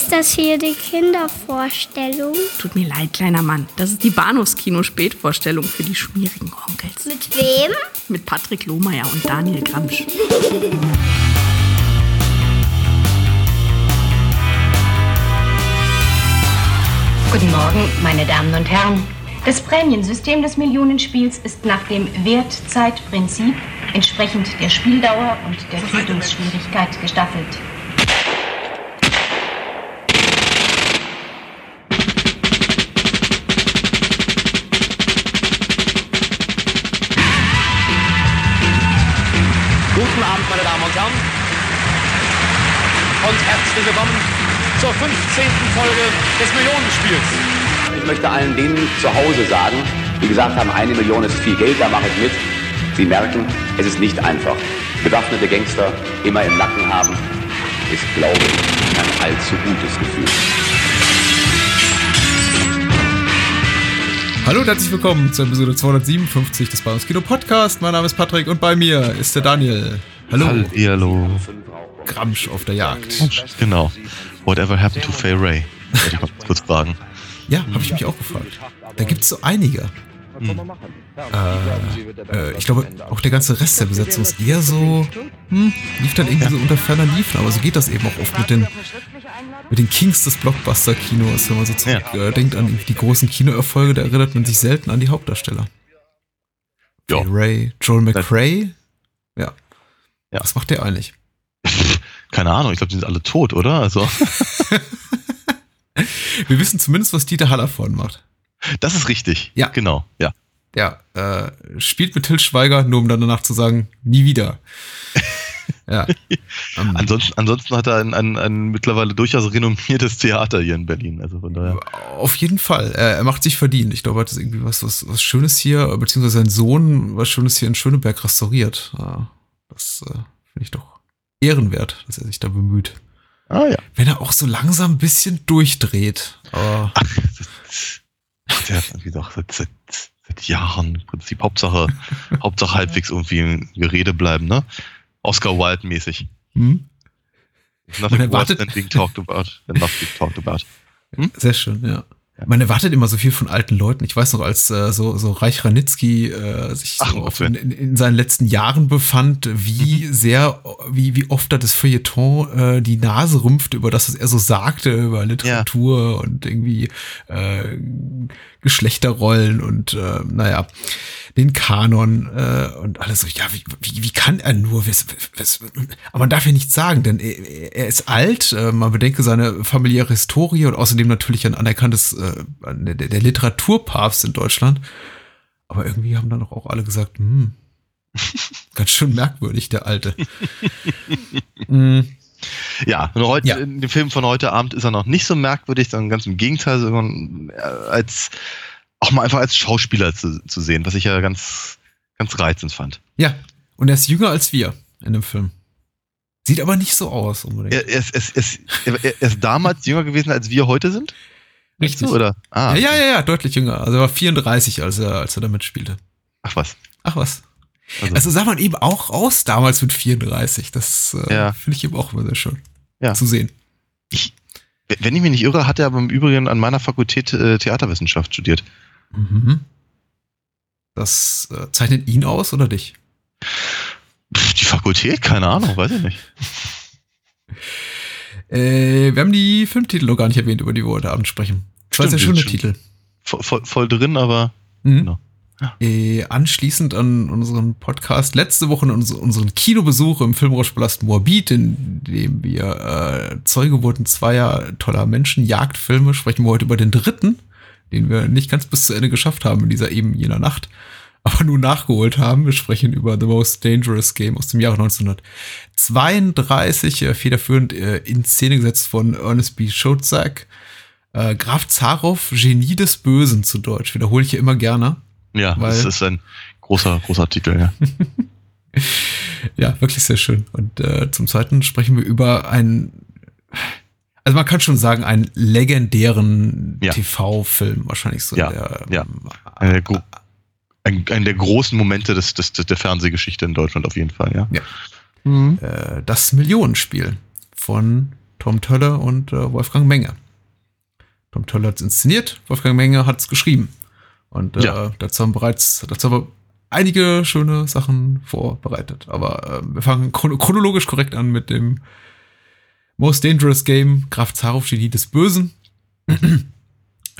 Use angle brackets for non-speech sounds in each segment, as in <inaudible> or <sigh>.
Ist das hier die Kindervorstellung? Tut mir leid, kleiner Mann. Das ist die Bahnhofskino-Spätvorstellung für die schmierigen Onkels. Mit wem? Mit Patrick Lohmeier und Daniel Gramsch. Guten Morgen, meine Damen und Herren. Das Prämiensystem des Millionenspiels ist nach dem Wertzeitprinzip entsprechend der Spieldauer und der Tötungsschwierigkeit gestaffelt. Guten Abend, meine Damen und Herren. Und herzlich willkommen zur 15. Folge des Millionenspiels. Ich möchte allen denen zu Hause sagen, die gesagt haben, eine Million ist viel Geld, da mache ich mit. Sie merken, es ist nicht einfach. Bewaffnete Gangster immer im Nacken haben, ist, glaube ich, ein allzu gutes Gefühl. Hallo und herzlich willkommen zur Episode 257 des Bahnhofs Kino Podcast. Mein Name ist Patrick und bei mir ist der Daniel. Hallo. Hallo. Gramsch auf der Jagd. Genau. Whatever happened to Fay Ray? Wollte ich mal <laughs> kurz fragen. Ja, habe ich mich auch gefragt. Da gibt es so einige. Äh, äh, ich glaube, auch der ganze Rest der Besetzung ist eher so, hm, lief dann irgendwie so unter ferner Liefen, aber so geht das eben auch oft mit den, mit den Kings des Blockbuster-Kinos, wenn man so zurückdenkt Ja. äh, denkt an die großen Kinoerfolge, da erinnert man sich selten an die Hauptdarsteller. Ja. Ray, Joel McRae, ja. Ja. Was macht der eigentlich? <laughs> Keine Ahnung, ich glaube, die sind alle tot, oder? Also, <laughs> Wir wissen zumindest, was Dieter Hallervorden macht. das ist richtig. Ja. Genau, ja. Ja, äh, spielt mit Till Schweiger, nur um dann danach zu sagen, nie wieder. Ja. <laughs> Ähm, Ansonsten, ansonsten hat er ein, ein, ein mittlerweile durchaus renommiertes Theater hier in Berlin. Also von daher. auf jeden Fall. Er, macht sich verdient. Ich glaube, er hat irgendwie was, was, was Schönes hier, beziehungsweise sein Sohn was Schönes hier in Schöneberg restauriert. Ja, das äh, finde ich doch ehrenwert, dass er sich da bemüht. Ah ja. Wenn er auch so langsam ein bisschen durchdreht. Aber Ach, das, der ist irgendwie doch seit, seit, seit Jahren im Prinzip. Hauptsache, Hauptsache halbwegs irgendwie im Gerede bleiben, ne? Oscar Wilde mäßig. hm? Nothing worse than being talked about, than not being talked about. <laughs> Sehr schön, ja. Man erwartet immer so viel von alten Leuten. Ich weiß noch, als äh, so, so Reich Ranitzky äh, sich Ach, so in, in, in seinen letzten Jahren befand, wie sehr, wie, wie oft da das Feuilleton äh, die Nase rümpfte über das, was er so sagte, über Literatur und irgendwie äh, Geschlechterrollen und äh, naja, den Kanon äh, und alles so, ja, wie, wie, wie kann er nur, was, was, aber man darf ja nichts sagen, denn er, er ist alt, äh, man bedenke seine familiäre Historie und außerdem natürlich ein anerkanntes, äh, der, der Literaturpapst in Deutschland. Aber irgendwie haben dann auch alle gesagt, hm, <laughs> ganz schön merkwürdig, der Alte. <laughs> mm, Ja, und heute, Ja. in dem Film von heute Abend ist er noch nicht so merkwürdig, sondern ganz im Gegenteil, sondern äh, als auch mal einfach als Schauspieler zu, zu sehen, was ich ja ganz, ganz reizend fand. ja, und er ist jünger als wir in dem Film. Sieht aber nicht so aus unbedingt. Er, er, ist, er, er, ist damals jünger gewesen, als wir heute sind? Richtig. Oder? Ah, Ja, ja, ja, ja, deutlich jünger. Also er war 34, als er, als er da mitspielte. Ach was. Ach was. Also- Also, sah man eben auch aus damals mit 34. Das äh, Ja. finde ich eben auch immer sehr schön Ja. zu sehen. Wenn ich mich nicht irre, hat er aber im Übrigen an meiner Fakultät äh, Theaterwissenschaft studiert. Mhm. Das äh, zeichnet ihn aus oder dich? Die Fakultät? Keine Ahnung, weiß ich nicht. <laughs> Äh, wir haben die Filmtitel noch gar nicht erwähnt, über die wir heute Abend sprechen. Zwei sehr schöne. Titel. Voll, voll, voll drin, aber Mhm. Genau. Äh, anschließend an unseren Podcast letzte Woche uns, unseren Kinobesuch im Filmrauschpalast Moabit, in dem wir äh, Zeuge wurden zweier toller Menschenjagdfilme, sprechen wir heute über den dritten, den wir nicht ganz bis zu Ende geschafft haben in dieser eben jener Nacht, aber nun nachgeholt haben. Wir sprechen über The Most Dangerous Game aus dem Jahre 1932, äh, federführend äh, in Szene gesetzt von Ernest B. Schotzak. Äh, Graf Zarow, Genie des Bösen zu Deutsch, wiederhole ich hier immer gerne. ja, Weil- das ist ein großer, großer Titel, ja. <laughs> Ja, wirklich sehr schön. Und äh, zum Zweiten sprechen wir über einen, also man kann schon sagen, einen legendären Ja. TV-Film, wahrscheinlich so. Ja, der, ja. ähm, Einer der, ein, ein der großen Momente des, des, der Fernsehgeschichte in Deutschland auf jeden Fall, ja. äh, das Millionenspiel von Tom Tölle und äh, Wolfgang Menge. Tom Tölle hat es inszeniert, Wolfgang Menge hat es geschrieben. Und äh, ja. dazu haben bereits, dazu haben wir einige schöne Sachen vorbereitet. Aber äh, wir fangen chronologisch korrekt an mit dem Most Dangerous Game, Graf Zarow, Genie des Bösen.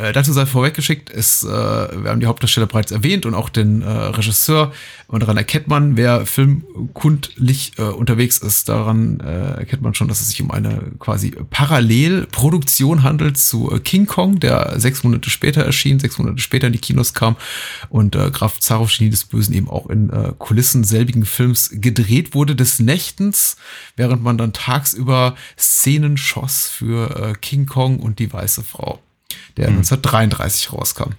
Äh, dazu sei vorweggeschickt, ist, äh, wir haben die Hauptdarsteller bereits erwähnt und auch den äh, Regisseur. Und daran erkennt man, wer filmkundlich äh, unterwegs ist, daran äh, erkennt man schon, dass es sich um eine quasi Parallelproduktion handelt zu äh, King Kong, der sechs Monate später erschien, sechs Monate später in die Kinos kam und äh, Graf Zarow Genie des Bösen eben auch in äh, Kulissen selbigen Films gedreht wurde des Nächtens, während man dann tagsüber Szenen schoss für äh, King Kong und die weiße Frau der mhm. 1933 rauskam.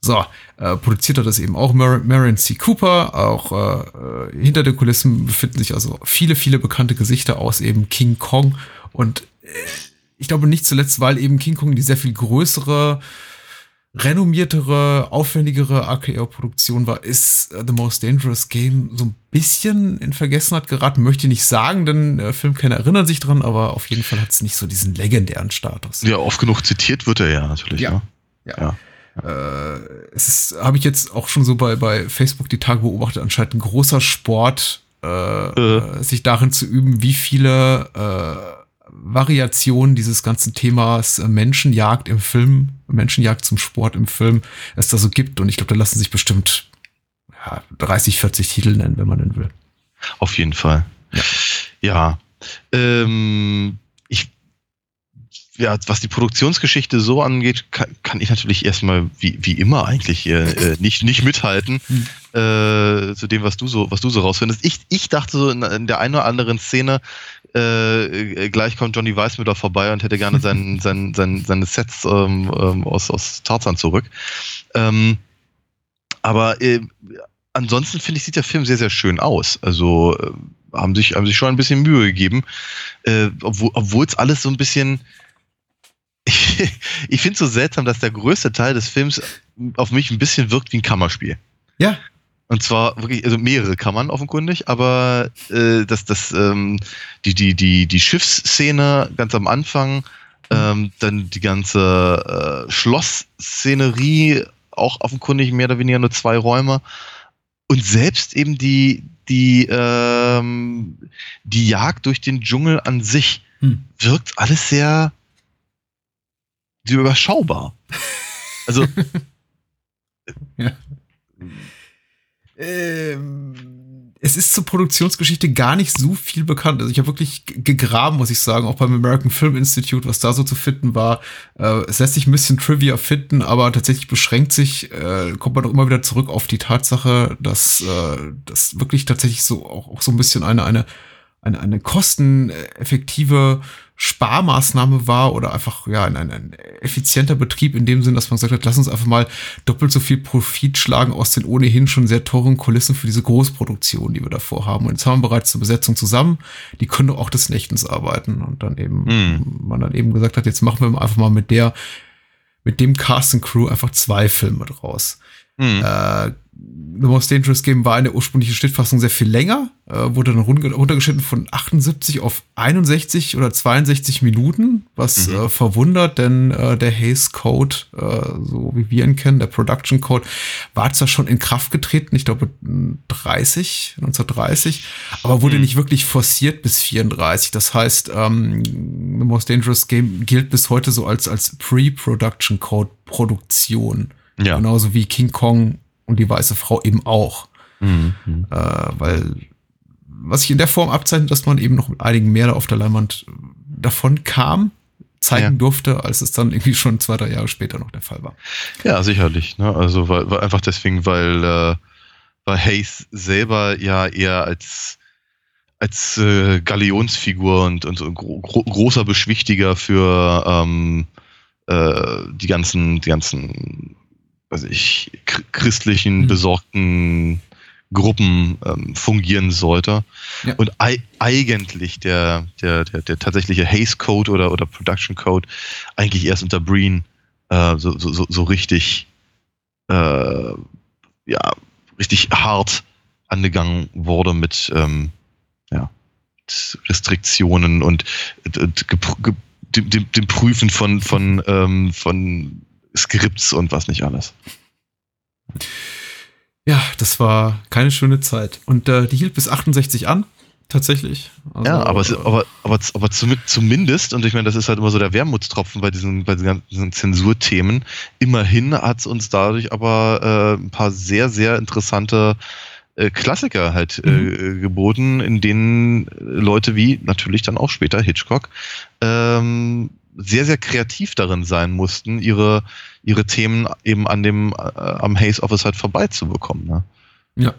So, äh, produziert hat das eben auch Mar Marion C. Cooper. Auch äh, äh, hinter den Kulissen befinden sich also viele, viele bekannte Gesichter aus eben King Kong. Und äh, ich glaube nicht zuletzt, weil eben King Kong die sehr viel größere, renommiertere, aufwendigere RKO-Produktion war, ist uh, The Most Dangerous Game so ein bisschen in Vergessenheit geraten. Möchte ich nicht sagen, denn äh, Filmkenner erinnern sich dran, aber auf jeden Fall hat es nicht so diesen legendären Status. Ja, oft genug zitiert wird er ja natürlich. Ja. Ne? ja. ja. Äh, es ist, habe ich jetzt auch schon so bei, bei Facebook die Tage beobachtet, anscheinend ein großer Sport, äh, äh. sich darin zu üben, wie viele äh, Variation dieses ganzen Themas äh, Menschenjagd im Film, Menschenjagd zum Sport im Film es da so gibt. Und ich glaube, da lassen sich bestimmt ja, 30, 40 Titel nennen, wenn man denn will. Auf jeden Fall. Ja. ja. Ähm, ich, ja, was die Produktionsgeschichte so angeht, kann, kann ich natürlich erstmal wie, wie immer eigentlich äh, nicht, nicht mithalten <laughs> äh, zu dem, was du so, was du so rausfindest. Ich, ich dachte so in, in der einen oder anderen Szene, äh, gleich kommt Johnny Weissmüller vorbei und hätte gerne sein, <laughs> sein, sein, seine Sets ähm, ähm, aus, aus Tarzan zurück. Ähm, aber äh, ansonsten finde ich, sieht der Film sehr, sehr schön aus. Also äh, haben, sich, haben sich schon ein bisschen Mühe gegeben, äh, obwohl es alles so ein bisschen. <laughs> ich finde es so seltsam, dass der größte Teil des Films auf mich ein bisschen wirkt wie ein Kammerspiel. Ja. Und zwar wirklich, also mehrere Kammern offenkundig, aber äh, das, das, ähm, die, die, die, die Schiffsszene ganz am Anfang, ähm, dann die ganze äh, Schlossszenerie, auch offenkundig mehr oder weniger nur zwei Räume. Und selbst eben die, die, ähm, die Jagd durch den Dschungel an sich hm. wirkt alles sehr, sehr überschaubar. <laughs> Also. ja ähm, es ist zur Produktionsgeschichte gar nicht so viel bekannt. Also ich habe wirklich gegraben, muss ich sagen, auch beim American Film Institute, was da so zu finden war. Äh, es lässt sich ein bisschen Trivia finden, aber tatsächlich beschränkt sich, äh, kommt man doch immer wieder zurück auf die Tatsache, dass äh, das wirklich tatsächlich so auch, auch so ein bisschen eine, eine, eine, eine kosteneffektive Sparmaßnahme war oder einfach ja ein, ein, ein effizienter Betrieb in dem Sinn, dass man gesagt hat, lass uns einfach mal doppelt so viel Profit schlagen aus den ohnehin schon sehr teuren Kulissen für diese Großproduktion, die wir davor haben. Und jetzt haben wir bereits eine Besetzung zusammen, die können auch des Nächtens arbeiten und dann eben mhm. man dann eben gesagt hat, jetzt machen wir einfach mal mit der mit dem Cast and Crew einfach zwei Filme draus. Mhm. Äh, The Most Dangerous Game war in der ursprünglichen Schnittfassung sehr viel länger, äh, wurde dann runtergeschnitten von 78 auf 61 oder 62 Minuten, was mhm. äh, verwundert, denn äh, der Haze Code, äh, so wie wir ihn kennen, der Production Code, war zwar schon in Kraft getreten, ich glaube 30, 1930, aber wurde mhm. nicht wirklich forciert bis 34. Das heißt, ähm, The Most Dangerous Game gilt bis heute so als, als Pre-Production Code Produktion. Ja. Genauso wie King Kong und die weiße Frau eben auch. Mhm. Äh, weil was sich in der Form abzeichnet, dass man eben noch mit einigen mehr auf der Leinwand davon kam, zeigen ja. durfte, als es dann irgendwie schon zwei, drei Jahre später noch der Fall war. Ja, sicherlich. Ne? Also weil, weil einfach deswegen, weil, äh, weil Hayes selber ja eher als als äh, Galionsfigur und, und so gro großer Beschwichtiger für ähm, äh, die ganzen, die ganzen weiß ich, christlichen, mhm. besorgten Gruppen ähm, fungieren sollte. Ja. Und eigentlich der, der, der, der tatsächliche Haze Code oder, oder Production Code eigentlich erst unter Breen äh, so, so, so richtig, äh, ja, richtig hart angegangen wurde mit, ähm, ja, Restriktionen und, und dem, dem, dem, Prüfen von, von, ähm, von Skripts und was nicht alles. Ja, das war keine schöne Zeit. Und äh, die hielt bis 68 an tatsächlich. Also, ja, aber, es, aber, aber, aber zumindest, und ich meine, das ist halt immer so der Wermutstropfen bei diesen, bei diesen ganzen Zensurthemen, immerhin hat es uns dadurch aber äh, ein paar sehr, sehr interessante äh, Klassiker halt äh, mhm. geboten, in denen Leute wie natürlich dann auch später Hitchcock ähm, sehr, sehr kreativ darin sein mussten, ihre, ihre Themen eben an dem, äh, am Haze Office halt vorbeizubekommen. Ne? Ja.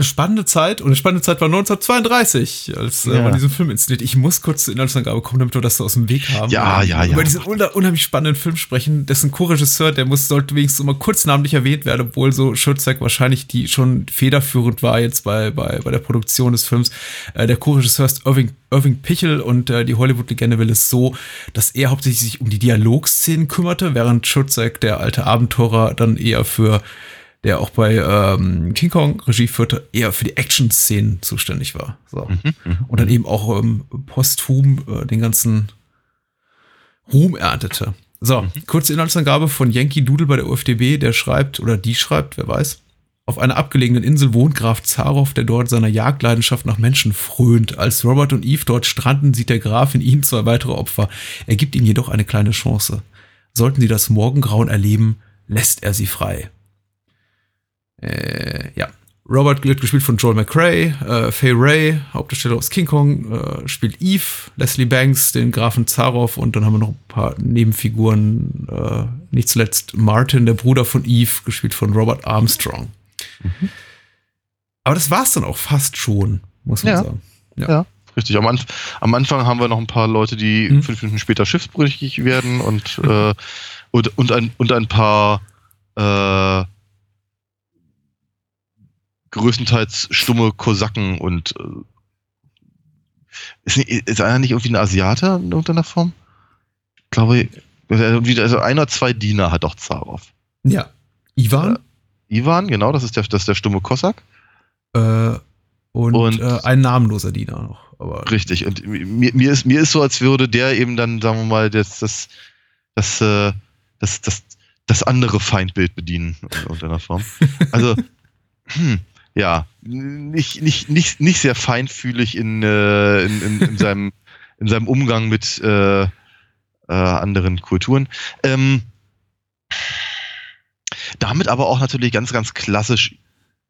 Eine spannende Zeit und eine spannende Zeit war 1932, als äh, ja. man diesen Film inszeniert. Ich muss kurz zur Inhaltsangabe kommen, damit wir das so aus dem Weg haben. Ja, ja, ja. Über diesen unheimlich spannenden Film sprechen, dessen Co-Regisseur, der muss, sollte wenigstens immer kurz namentlich erwähnt werden, obwohl so Schürzek wahrscheinlich die schon federführend war jetzt bei, bei, bei der Produktion des Films. Äh, der Co-Regisseur ist Irving, Irving Pichel und äh, die Hollywood-Legende will es so, dass er hauptsächlich sich um die Dialogszenen kümmerte, während Schürzek, der alte Abenteurer, dann eher für der auch bei ähm, King Kong Regie führte, eher für die Action-Szenen zuständig war. So. Mhm, mhm, und dann eben auch ähm, posthum äh, den ganzen Ruhm erntete. So, mhm. kurze Inhaltsangabe von Yankee Doodle bei der UFDB, der schreibt, oder die schreibt, wer weiß. Auf einer abgelegenen Insel wohnt Graf Zarow, der dort seiner Jagdleidenschaft nach Menschen frönt. Als Robert und Eve dort stranden, sieht der Graf in ihnen zwei weitere Opfer. Er gibt ihnen jedoch eine kleine Chance. Sollten sie das Morgengrauen erleben, lässt er sie frei. Äh, ja. Robert wird gespielt von Joel McRae, äh, Faye Ray, Hauptdarsteller aus King Kong, äh, spielt Eve, Leslie Banks, den Grafen Zaroff und dann haben wir noch ein paar Nebenfiguren, äh, nicht zuletzt Martin, der Bruder von Eve, gespielt von Robert Armstrong. Mhm. Aber das war's dann auch fast schon, muss man ja. sagen. Ja. ja. Richtig, am, Anf am, Anfang haben wir noch ein paar Leute, die mhm. fünf Minuten später schiffsbrüchig werden und, äh, und, und, ein, und ein paar äh, größtenteils stumme Kosaken und äh, ist, ist einer nicht irgendwie ein Asiater in irgendeiner Form? Ich glaube, also ein oder zwei Diener hat doch Zaroff. Ja. Ivan? Äh, Ivan, genau, das ist der, das ist der stumme Kosak. Äh, und, und äh, ein namenloser Diener noch. Aber richtig, und mir, mir, ist, mir ist so, als würde der eben dann, sagen wir mal, das, das, das, äh, das, das, das andere Feindbild bedienen in irgendeiner Form. Also, hm, ja, nicht, nicht, nicht, nicht sehr feinfühlig in, äh, in, in, in, seinem, in seinem Umgang mit äh, äh, anderen Kulturen. Ähm, damit aber auch natürlich ganz, ganz klassisch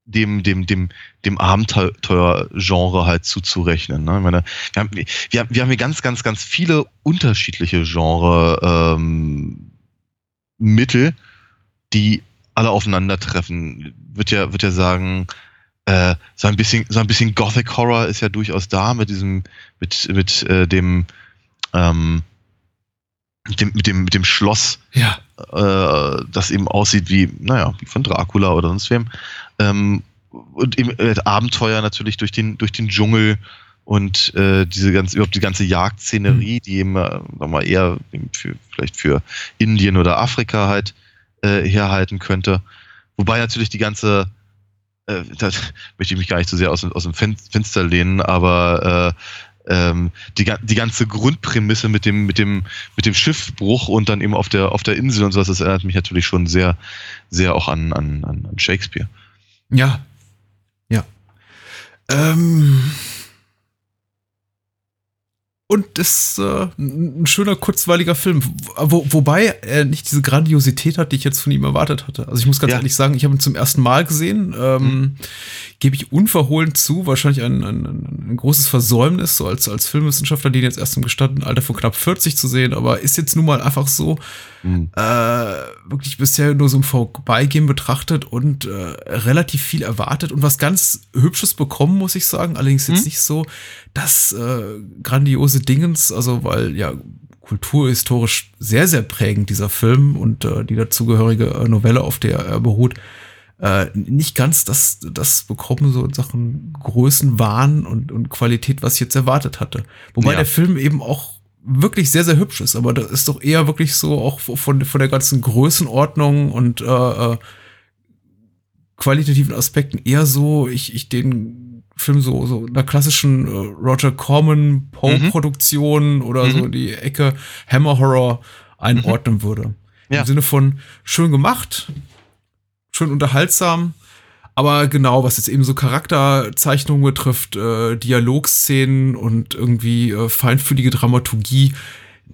dem, dem, dem, dem Abenteuer-Genre halt zuzurechnen. Ne? Ich meine, wir, haben, wir, wir haben hier ganz, ganz, ganz viele unterschiedliche Genre ähm, die alle aufeinandertreffen. Wird ja, wird ja sagen, äh, so ein bisschen, so ein bisschen Gothic Horror ist ja durchaus da mit diesem, mit, mit äh, dem, ähm, mit dem, mit dem, mit dem Schloss, ja. äh, das eben aussieht wie, naja, wie von Dracula oder sonst wem. Ähm, und eben äh, Abenteuer natürlich durch den, durch den Dschungel und äh, diese ganze, überhaupt die ganze Jagdszenerie, mhm. die eben, äh, sagen mal, eher für, vielleicht für Indien oder Afrika halt äh, herhalten könnte. Wobei natürlich die ganze äh, da <laughs> möchte ich mich gar nicht so sehr aus, aus dem Fenster lehnen, aber äh, ähm, die, die ganze Grundprämisse mit dem, mit dem, mit dem Schiffbruch und dann eben auf der, auf der Insel und sowas, das erinnert mich natürlich schon sehr, sehr auch an, an, an Shakespeare. Ja. Ja. Ähm, und das ist äh, ein schöner, kurzweiliger Film. Wo, wobei er nicht diese Grandiosität hat, die ich jetzt von ihm erwartet hatte. Also ich muss ganz ja. ehrlich sagen, ich habe ihn zum ersten Mal gesehen. Ähm, mhm. Gebe ich unverhohlen zu. Wahrscheinlich ein, ein, ein, großes Versäumnis, so als, als Filmwissenschaftler, den jetzt erst im gestandenen Alter von knapp 40 zu sehen. Aber ist jetzt nun mal einfach so mhm. äh, wirklich bisher nur so im Vorbeigehen betrachtet und äh, relativ viel erwartet und was ganz Hübsches bekommen, muss ich sagen. Allerdings jetzt mhm. nicht so das äh, grandiose Dingens, also weil ja kulturhistorisch sehr, sehr prägend dieser Film und äh, die dazugehörige äh, Novelle, auf der er beruht, äh, nicht ganz das, das bekommen, so in Sachen Größenwahn und, und Qualität, was ich jetzt erwartet hatte. Wobei ja. der Film eben auch wirklich sehr, sehr hübsch ist, aber das ist doch eher wirklich so auch von, von der ganzen Größenordnung und äh, äh qualitativen Aspekten eher so, ich, ich den Film so, so in der klassischen äh, Roger Corman Poe-Produktion mhm. oder mhm. so die Ecke Hammer Horror einordnen mhm. würde. Ja. Im Sinne von schön gemacht, schön unterhaltsam, aber genau, was jetzt eben so Charakterzeichnungen betrifft, äh, Dialogszenen und irgendwie äh, feinfühlige Dramaturgie,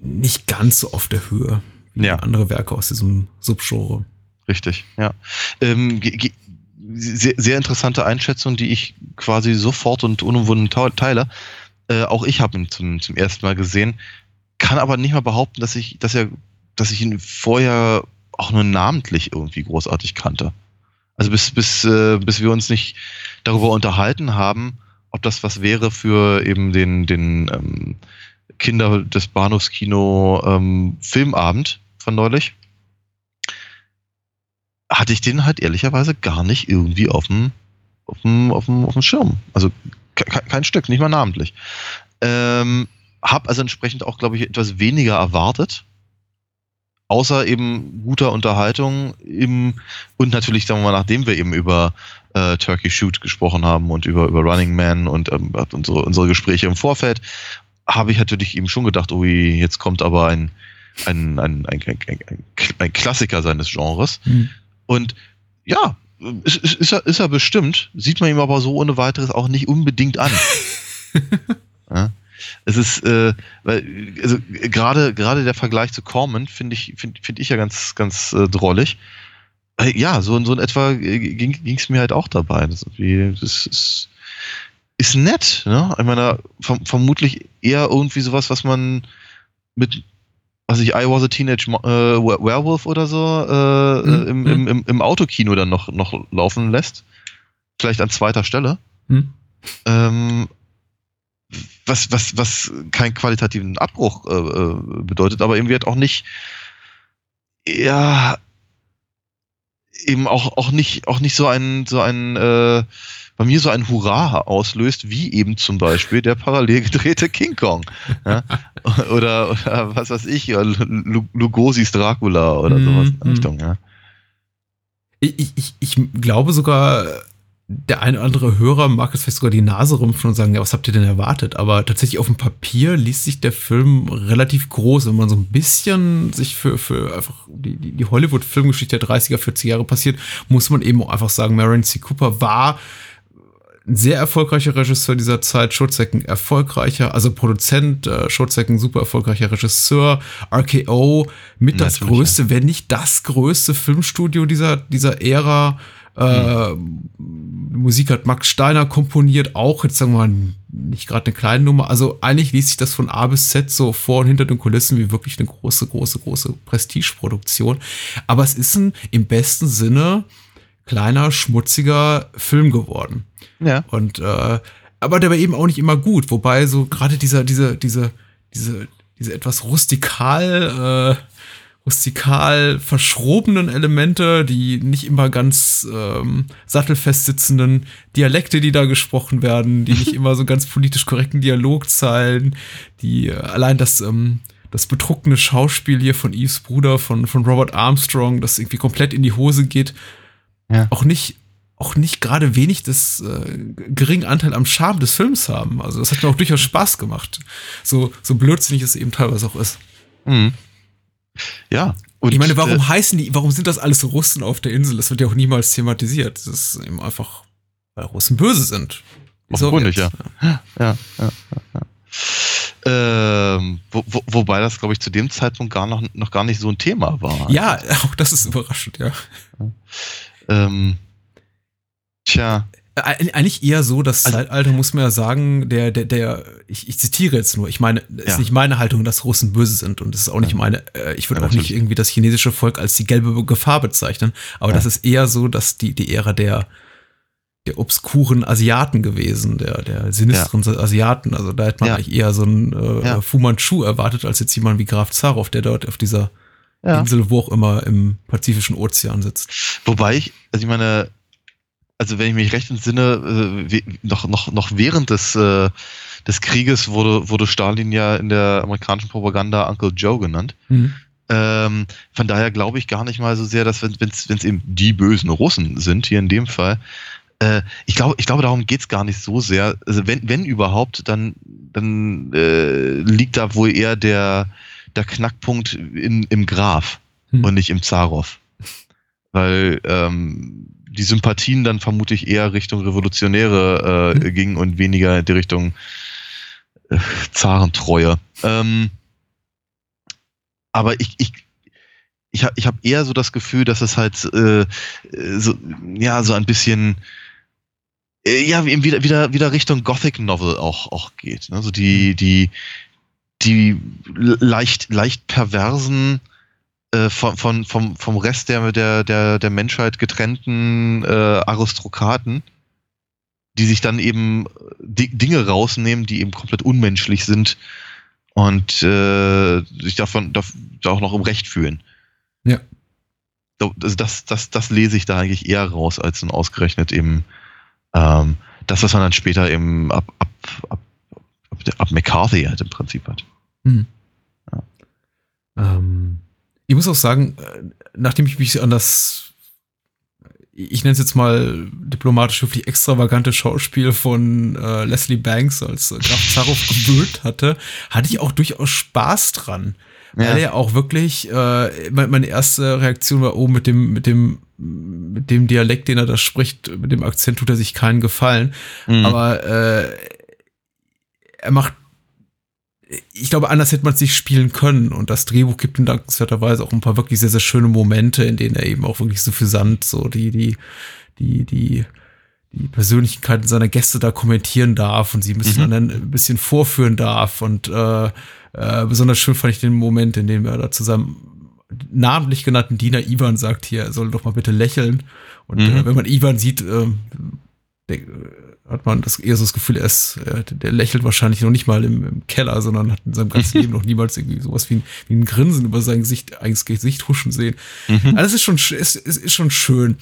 nicht ganz so auf der Höhe wie ja. andere Werke aus diesem Subgenre. Richtig, ja. Ähm, sehr, sehr interessante Einschätzung, die ich quasi sofort und unumwunden teile. Äh, auch ich habe ihn zum, zum ersten Mal gesehen, kann aber nicht mal behaupten, dass ich, dass er, dass ich ihn vorher auch nur namentlich irgendwie großartig kannte. Also bis, bis, äh, bis wir uns nicht darüber unterhalten haben, ob das was wäre für eben den, den ähm, Kinder des Bahnhofskino ähm, Filmabend von neulich, hatte ich den halt ehrlicherweise gar nicht irgendwie auf dem, auf dem, auf dem, auf dem Schirm. Also kein Stück, nicht mal namentlich. Ähm, hab also entsprechend auch, glaube ich, etwas weniger erwartet außer eben guter Unterhaltung im, und natürlich, sagen wir mal, nachdem wir eben über äh, Turkey Shoot gesprochen haben und über, über Running Man und ähm, unsere, unsere Gespräche im Vorfeld, habe ich natürlich eben schon gedacht, ui, jetzt kommt aber ein, ein, ein, ein, ein, ein Klassiker seines Genres. Mhm. Und ja, ist, ist, er, ist er bestimmt, sieht man ihm aber so ohne weiteres auch nicht unbedingt an. <laughs> ja? Es ist, äh, weil, also gerade gerade der Vergleich zu Corman finde ich finde find ich ja ganz ganz äh, drollig. Äh, ja, so, so in etwa ging es mir halt auch dabei. Das, das ist, ist nett, ne? Ich meine, verm vermutlich eher irgendwie sowas, was man mit was ich, I was a Teenage äh, Werewolf oder so äh, mhm. im, im, im, im Autokino dann noch, noch laufen lässt. Vielleicht an zweiter Stelle. Mhm. Ähm, was, was, was keinen qualitativen Abbruch äh, äh, bedeutet, aber eben wird auch nicht, ja, eben auch, auch nicht, auch nicht so ein, so ein, äh, bei mir so ein Hurra auslöst, wie eben zum Beispiel der parallel gedrehte King Kong. Ja? <laughs> oder, oder was weiß ich, Lugosis Dracula oder sowas in der mhm. Richtung, ja. Ich, ich, ich glaube sogar, der eine oder andere Hörer mag jetzt vielleicht sogar die Nase rümpfen und sagen, ja, was habt ihr denn erwartet? Aber tatsächlich auf dem Papier liest sich der Film relativ groß, wenn man so ein bisschen sich für, für einfach die, die, die Hollywood-Filmgeschichte der 30er, 40er Jahre passiert, muss man eben auch einfach sagen, Marion C. Cooper war ein sehr erfolgreicher Regisseur dieser Zeit, Schutzecken erfolgreicher, also Produzent, äh, Schutzecken super erfolgreicher Regisseur, RKO mit das größte, wenn nicht das größte Filmstudio dieser, dieser Ära, äh, Musik hat Max Steiner komponiert, auch jetzt sagen wir mal nicht gerade eine kleine Nummer. Also eigentlich liest sich das von A bis Z so vor und hinter den Kulissen wie wirklich eine große, große, große Prestigeproduktion. Aber es ist ein im besten Sinne kleiner, schmutziger Film geworden. Ja. Und äh, aber der war eben auch nicht immer gut. Wobei so gerade dieser, diese, diese, diese, diese etwas rustikal äh, rustikal verschrobenen Elemente, die nicht immer ganz ähm, sattelfest sitzenden Dialekte, die da gesprochen werden, die nicht <laughs> immer so ganz politisch korrekten Dialogzeilen, die äh, allein das ähm, das bedruckende Schauspiel hier von Eves Bruder, von, von Robert Armstrong, das irgendwie komplett in die Hose geht, ja. auch nicht auch nicht gerade wenig das äh, geringen Anteil am Charme des Films haben. Also das hat mir auch durchaus Spaß gemacht. So, so blödsinnig es eben teilweise auch ist. Mhm. Ja. Und ich meine, warum äh, heißen die, warum sind das alles Russen auf der Insel? Das wird ja auch niemals thematisiert. Das ist eben einfach, weil Russen böse sind. Offenkundig, ja. Ja, ja, ja, ja. Ähm, wo, wo, wobei das, glaube ich, zu dem Zeitpunkt gar noch, noch gar nicht so ein Thema war. Ja, <laughs> auch das ist überraschend, ja. Ähm, tja. Eigentlich eher so, das also, Zeitalter muss man ja sagen, der, der, der, ich, ich zitiere jetzt nur, ich meine, es ja. ist nicht meine Haltung, dass Russen böse sind und es ist auch nicht meine, äh, ich würde ja, auch nicht irgendwie das chinesische Volk als die gelbe Gefahr bezeichnen, aber ja. das ist eher so, dass die, die Ära der, der obskuren Asiaten gewesen, der, der sinistren Asiaten, also da hätte man eigentlich eher so einen äh, Fu Manchu erwartet, als jetzt jemand wie Graf Zarow, der dort auf dieser Insel, wo auch immer im Pazifischen Ozean sitzt. Wobei ich, also ich meine, also wenn ich mich recht entsinne, äh, noch, noch, noch während des, äh, des Krieges wurde, wurde Stalin ja in der amerikanischen Propaganda Uncle Joe genannt. Mhm. Ähm, von daher glaube ich gar nicht mal so sehr, dass wenn es eben die bösen Russen sind, hier in dem Fall, äh, ich glaube, ich glaube, darum geht's gar nicht so sehr. Also wenn, wenn überhaupt, dann, dann äh, liegt da wohl eher der, der Knackpunkt in, im Graf hm. und nicht im Zarow. Weil ähm, die Sympathien dann vermutlich eher Richtung Revolutionäre äh, hm. gingen und weniger in die Richtung äh, Zarentreue. Ähm, aber ich, ich, ich habe ich hab eher so das Gefühl, dass es halt äh, so, ja, so ein bisschen äh, ja, wieder, wieder, wieder Richtung Gothic Novel auch, auch geht. Also die, die, die leicht, leicht perversen, äh, von, von, vom, vom Rest der, der, der, der Menschheit getrennten äh, Aristokraten, die sich dann eben Dinge rausnehmen, die eben komplett unmenschlich sind und äh, sich davon da, da auch noch im Recht fühlen. Ja. Also das, das, das lese ich da eigentlich eher raus, als ein ausgerechnet eben ähm, das, was man dann später eben ab, ab, ab, ab, ab McCarthy halt im Prinzip hat. Mhm. Ja. Ähm, ich muss auch sagen, äh, nachdem ich mich an das ich nenne es jetzt mal diplomatisch wirklich extravagante Schauspiel von äh, Leslie Banks als äh, Graf Zaroff gewöhnt hatte, hatte ich auch durchaus Spaß dran. Ja. Weil er auch wirklich, äh, meine erste Reaktion war, oh, mit dem, mit dem, mit dem Dialekt, den er da spricht, mit dem Akzent tut er sich keinen Gefallen. Mhm. Aber äh, er macht ich glaube, anders hätte man es nicht spielen können. Und das Drehbuch gibt ihm dankenswerterweise auch ein paar wirklich sehr, sehr schöne Momente, in denen er eben auch wirklich so suffisant so die, die, die, die, die Persönlichkeiten seiner Gäste da kommentieren darf und sie ein bisschen, mhm. ein bisschen vorführen darf. Und äh, äh, besonders schön fand ich den Moment, in dem er da zusammen namentlich genannten Diener Ivan sagt hier, er soll doch mal bitte lächeln. Und mhm. äh, wenn man Ivan sieht, äh, der, hat man das eher so das Gefühl, er ist, er, der lächelt wahrscheinlich noch nicht mal im, im, Keller, sondern hat in seinem ganzen <laughs> Leben noch niemals irgendwie sowas wie ein, wie ein Grinsen über sein Gesicht, eigenes Gesicht huschen sehen. Mhm. Also ist schon, ist, ist, ist schon schön.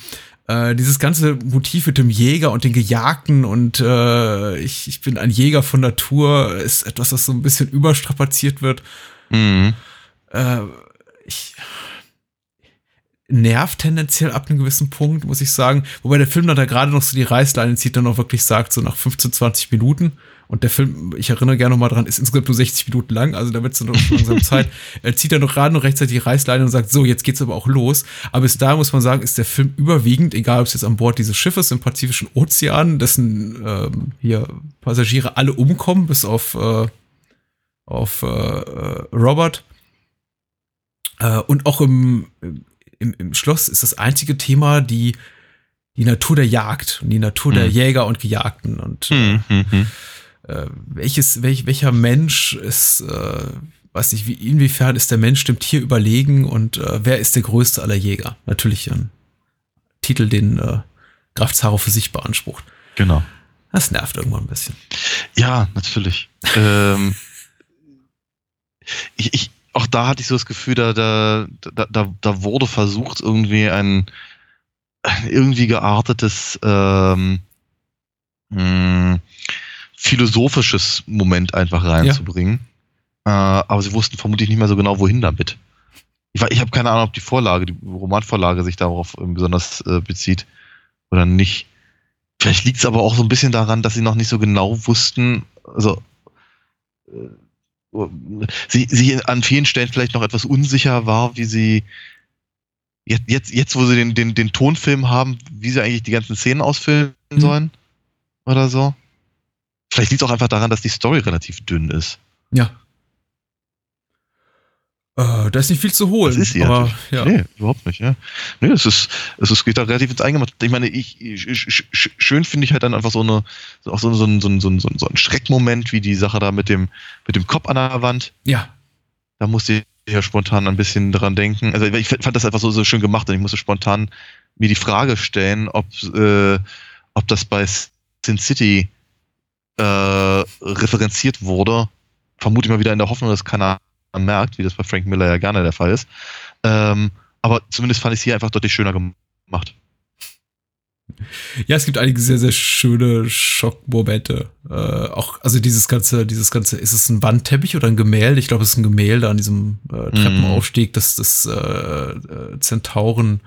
Äh, dieses ganze Motiv mit dem Jäger und den Gejagten und äh, ich, ich bin ein Jäger von Natur ist etwas, das so ein bisschen überstrapaziert wird. Mhm. Äh, ich, nervt tendenziell ab einem gewissen Punkt, muss ich sagen. Wobei der Film dann da gerade noch so die Reißleine zieht, dann auch wirklich sagt, so nach 15, 20 Minuten. Und der Film, ich erinnere gerne noch mal dran, ist insgesamt nur 60 Minuten lang, also da wird es dann noch langsam <laughs> Zeit. Er zieht dann noch gerade noch rechtzeitig die Reißleine und sagt, so, jetzt geht's aber auch los. Aber bis da muss man sagen, ist der Film überwiegend, egal ob es jetzt an Bord dieses Schiffes im Pazifischen Ozean, dessen ähm, hier Passagiere alle umkommen, bis auf, äh, auf äh, äh Robert. Äh, und auch im, im, im Schloss ist das einzige Thema die, die Natur der Jagd und die Natur mhm. der Jäger und Gejagten und äh, mhm. äh, welches, welch, welcher Mensch ist, äh, weiß nicht, wie, inwiefern ist der Mensch dem Tier überlegen und äh, wer ist der größte aller Jäger? Natürlich ein Titel, den äh, Graf Zaro für sich beansprucht. Genau. Das nervt irgendwann ein bisschen. Ja, natürlich. ähm, <laughs> ich, ich, auch da hatte ich so das Gefühl, da, da, da, da wurde versucht, irgendwie ein irgendwie geartetes ähm, mh, hm, philosophisches Moment einfach reinzubringen. Ja. Äh, aber sie wussten vermutlich nicht mehr so genau, wohin damit. Ich, ich habe keine Ahnung, ob die Vorlage, die Romanvorlage sich darauf besonders äh, bezieht oder nicht. Vielleicht liegt es aber auch so ein bisschen daran, dass sie noch nicht so genau wussten, also äh, sie, sie an vielen Stellen vielleicht noch etwas unsicher war, wie sie jetzt, jetzt, jetzt wo sie den, den, den Tonfilm haben, wie sie eigentlich die ganzen Szenen ausfüllen mhm. sollen oder so. Vielleicht liegt es auch einfach daran, dass die Story relativ dünn ist. Ja. Äh, da ist nicht viel zu holen. Das ist sie aber, ja. Nee, überhaupt nicht, ja. Nee, es ist, es ist, geht da relativ ins Eingemachte. Ich meine, ich, ich, ich schön finde ich halt dann einfach so eine, auch so, so, so, so, so, so ein Schreckmoment, wie die Sache da mit dem, mit dem Kopf an der Wand. Ja. Da musste ich ja spontan ein bisschen dran denken. Also ich fand das einfach so, so schön gemacht und ich musste spontan mir die Frage stellen, ob, äh, ob das bei Sin City äh, referenziert wurde. Vermute ich mal wieder in der Hoffnung, dass keiner merkt, wie das bei Frank Miller ja gerne der Fall ist. Ähm, aber zumindest fand ich es hier einfach deutlich schöner gemacht. Ja, es gibt einige sehr, sehr schöne Schockmomente. Äh, auch, also dieses ganze, dieses ganze, ist es ein Wandteppich oder ein Gemälde? Ich glaube, es ist ein Gemälde an diesem äh, Treppenaufstieg, das das äh, äh, Zentauren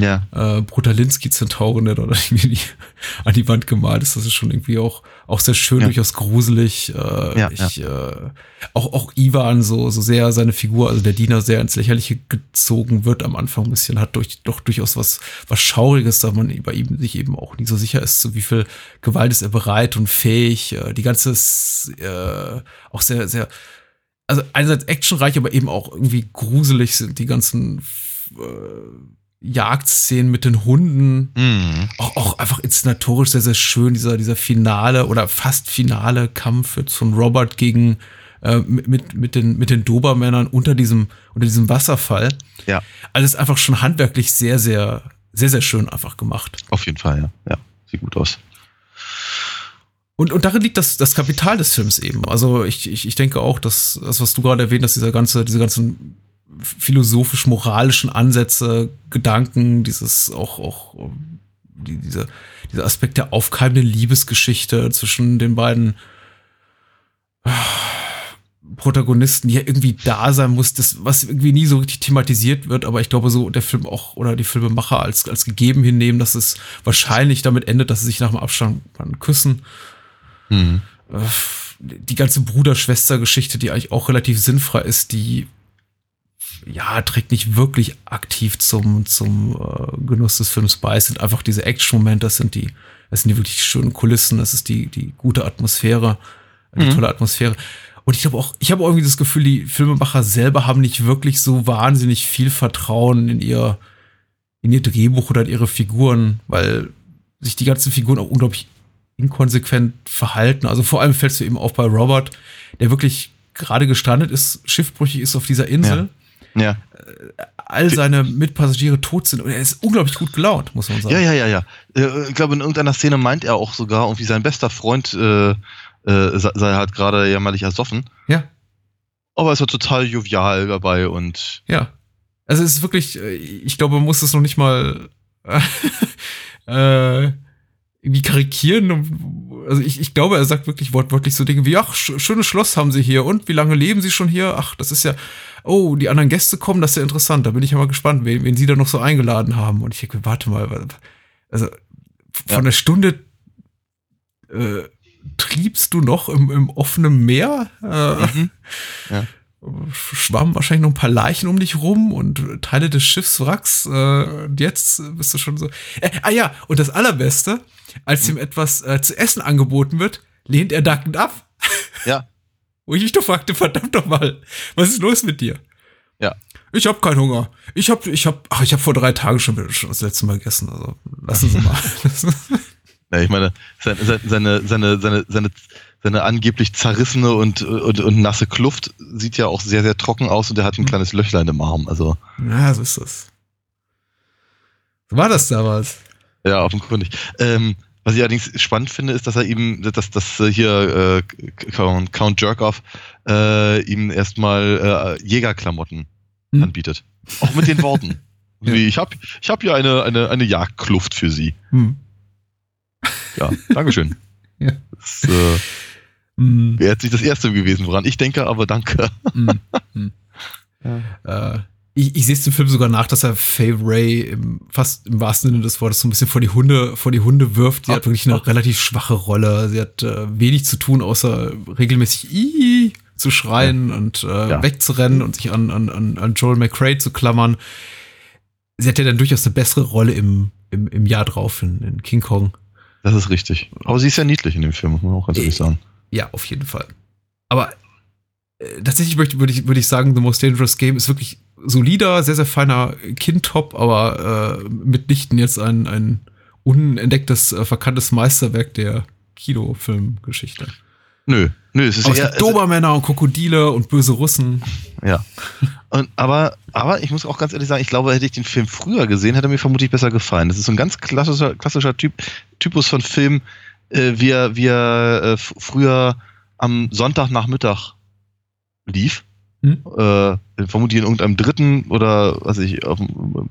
Ja. äh, Brutalinski-Zentauren, der dort <laughs> irgendwie an die Wand gemalt ist. Das ist schon irgendwie auch, auch sehr schön, Ja. durchaus gruselig. Äh, Ja, ich, Äh, auch, auch Ivan, so, so sehr seine Figur, also der Diener, sehr ins Lächerliche gezogen wird am Anfang ein bisschen, hat durch, doch durchaus was, was Schauriges, da man bei ihm sich eben auch nie so sicher ist, zu wie viel Gewalt ist er bereit und fähig. Äh, die ganze, ist, äh, auch sehr, sehr, also einerseits actionreich, aber eben auch irgendwie gruselig sind die ganzen äh, Jagdszenen mit den Hunden. Mhm. Auch, auch einfach inszenatorisch sehr, sehr schön, dieser, dieser finale oder fast finale Kampf jetzt von Robert gegen äh, mit, mit, den, mit den Dobermännern unter diesem, unter diesem Wasserfall. Ja, Alles einfach schon handwerklich sehr, sehr, sehr, sehr schön einfach gemacht. auf jeden Fall, ja. Ja, sieht gut aus. Und, und darin liegt das, das Kapital des Films eben. Also ich, ich, ich denke auch, dass das, was du gerade erwähnt hast, dieser ganze, diese ganzen philosophisch-moralischen Ansätze, Gedanken, dieses auch, auch die, diese, dieser Aspekt der aufkeimenden Liebesgeschichte zwischen den beiden äh, Protagonisten, die ja irgendwie da sein muss, das, was irgendwie nie so richtig thematisiert wird, aber ich glaube, so der Film auch oder die Filmemacher als, als gegeben hinnehmen, dass es wahrscheinlich damit endet, dass sie sich nach dem Abstand küssen Mhm. äh, die ganze Bruder-Schwester-Geschichte, die eigentlich auch relativ sinnfrei ist, die ja trägt nicht wirklich aktiv zum zum äh, Genuss des Films bei. Es sind einfach diese Action-Momente, das sind die, das sind die wirklich schönen Kulissen, das ist die die gute Atmosphäre, die tolle Atmosphäre. Und ich glaube auch, ich habe auch irgendwie das Gefühl, die Filmemacher selber haben nicht wirklich so wahnsinnig viel Vertrauen in ihr in ihr Drehbuch oder in ihre Figuren, weil sich die ganzen Figuren auch unglaublich inkonsequent verhalten. Also vor allem fällst du eben auf bei Robert, der wirklich gerade gestrandet ist, schiffbrüchig ist auf dieser Insel, Ja. All seine Mitpassagiere tot sind und er ist unglaublich gut gelaunt, muss man sagen. Ja, ja, ja, ja. Äh, Ich glaube, in irgendeiner Szene meint er auch sogar, irgendwie sein bester Freund äh, äh, sei halt gerade jämmerlich ersoffen. ja. Aber er ist ja total jovial dabei und Ja. Also es ist wirklich, äh, ich glaube, man muss es noch nicht mal <laughs> äh, irgendwie karikieren. Also ich, ich glaube, er sagt wirklich wortwörtlich so Dinge wie, ach, sch schönes Schloss haben sie hier und wie lange leben sie schon hier? Ach, das ist ja, oh, die anderen Gäste kommen, das ist ja interessant. Da bin ich ja mal gespannt, wen, wen sie da noch so eingeladen haben. Und ich denke, warte mal, also von Ja. der Stunde äh, triebst du noch im, im offenen Meer? Äh, Mhm. Ja. Schwammen wahrscheinlich noch ein paar Leichen um dich rum und Teile des Schiffswracks. Äh, und jetzt bist du schon so. Äh, ah ja, und das Allerbeste, als ihm etwas äh, zu essen angeboten wird, lehnt er dankend ab. <laughs> ja, Wo ich mich doch fragte, verdammt doch mal, was ist los mit dir? ja. Ich hab keinen Hunger. Ich hab, ich hab, ach, ich hab vor drei Tagen schon, schon das letzte Mal gegessen. Also lassen Sie <laughs> mal. Ja, ich meine, seine, seine, seine, seine, seine, seine angeblich zerrissene und, und, und nasse Kluft sieht ja auch sehr, sehr trocken aus und er hat ein kleines Löchlein im Arm. Also, ja, so ist das. So war das damals. ja, offenkundig. Ähm, was ich allerdings spannend finde, ist, dass er ihm, dass, dass hier äh, Count, Jerkoff äh, ihm erstmal äh, Jägerklamotten Hm. anbietet. Auch mit den Worten. <laughs> Ja. Wie, ich habe ich hab hier eine, eine, eine Jagdkluft für Sie. Hm. Ja, Dankeschön. <laughs> Ja. Das äh, Hm. wäre jetzt nicht das erste gewesen, woran ich denke, aber danke. <laughs> Hm. Hm. Äh, ich, ich sehe es dem Film sogar nach, dass er Faye Ray im, fast im wahrsten Sinne des Wortes so ein bisschen vor die Hunde, vor die Hunde wirft. Sie Ach, hat wirklich eine ach. relativ schwache Rolle. Sie hat äh, wenig zu tun, außer regelmäßig Ii zu schreien und äh, Ja. wegzurennen und sich an, an, an an Joel McRae zu klammern. Sie hat ja dann durchaus eine bessere Rolle im, im, im Jahr drauf in, in King Kong. Das ist richtig. Aber sie ist ja niedlich in dem Film, muss man auch ganz ehrlich sagen. Ja, auf jeden Fall. Aber äh, tatsächlich möchte, würde ich, würde ich sagen, The Most Dangerous Game ist wirklich solider, sehr, sehr feiner Kindtop, aber äh, mitnichten jetzt ein, ein unentdecktes, äh, verkanntes Meisterwerk der Kinofilmgeschichte. Nö, nö, es ist Aber es eher. gibt Dobermänner und Krokodile und böse Russen. ja. Und, aber, aber ich muss auch ganz ehrlich sagen, ich glaube, hätte ich den Film früher gesehen, hätte er mir vermutlich besser gefallen. Das ist so ein ganz klassischer, klassischer typ, Typus von Film, äh, wie er, wie er äh, früher am Sonntagnachmittag lief. Hm? Äh, vermutlich in irgendeinem dritten oder was ich, auf im,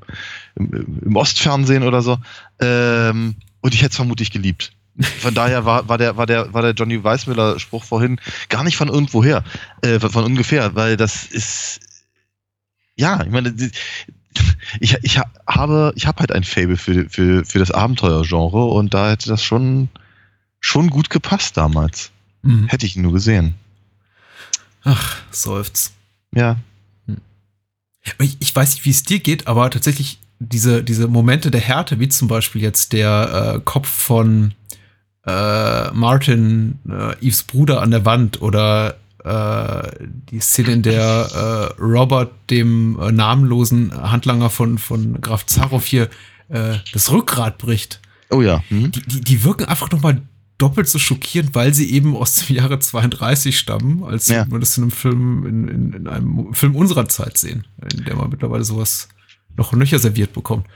im, Ostfernsehen oder so. Ähm, Und ich hätte es vermutlich geliebt. Von daher war, war, der, war, der, war der Johnny Weissmüller-Spruch vorhin gar nicht von irgendwoher, äh, von ungefähr, weil das ist, ja, ich meine, ich, ich habe, ich habe halt ein Fable für, für, für das Abenteuergenre und da hätte das schon, schon gut gepasst damals. Mhm. Hätte ich ihn nur gesehen. Ach, seufz. Ja. Hm. Ich, ich weiß nicht, wie es dir geht, aber tatsächlich diese, diese Momente der Härte, wie zum Beispiel jetzt der äh, Kopf von äh, Martin, äh, Eves Bruder an der Wand oder äh, die Szene, in der äh, Robert dem äh, namenlosen Handlanger von, von Graf Zaroff hier das Rückgrat bricht. Oh ja. Mhm. Die, die, die wirken einfach nochmal doppelt so schockierend, weil sie eben aus dem Jahre 32 stammen, als ja. wir das in einem Film, in, in, in einem Film unserer Zeit sehen, in der man mittlerweile sowas noch nöcher serviert bekommt.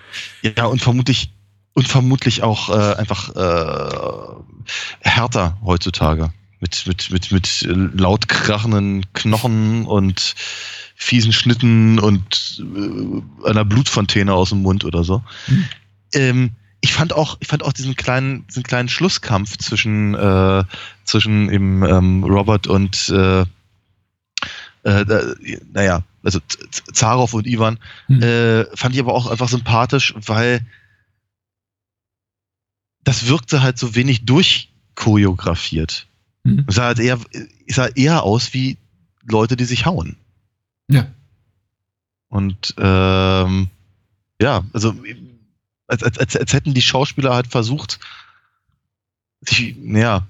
Ja, und vermutlich und vermutlich auch äh, einfach äh, härter heutzutage mit mit mit mit laut krachenden Knochen und fiesen Schnitten und äh, einer Blutfontäne aus dem Mund oder so. Hm. Ähm, ich fand auch, ich fand auch diesen kleinen, diesen kleinen Schlusskampf zwischen, äh, zwischen eben, ähm, Robert und äh, äh, naja, also Zarow und Ivan, hm. äh, fand ich aber auch einfach sympathisch, weil das wirkte halt so wenig durchchoreografiert. Hm. Es sah halt eher, sah eher aus wie Leute, die sich hauen. Ja. Und ähm, ja, also als, als, als, als hätten die Schauspieler halt versucht, sich, naja,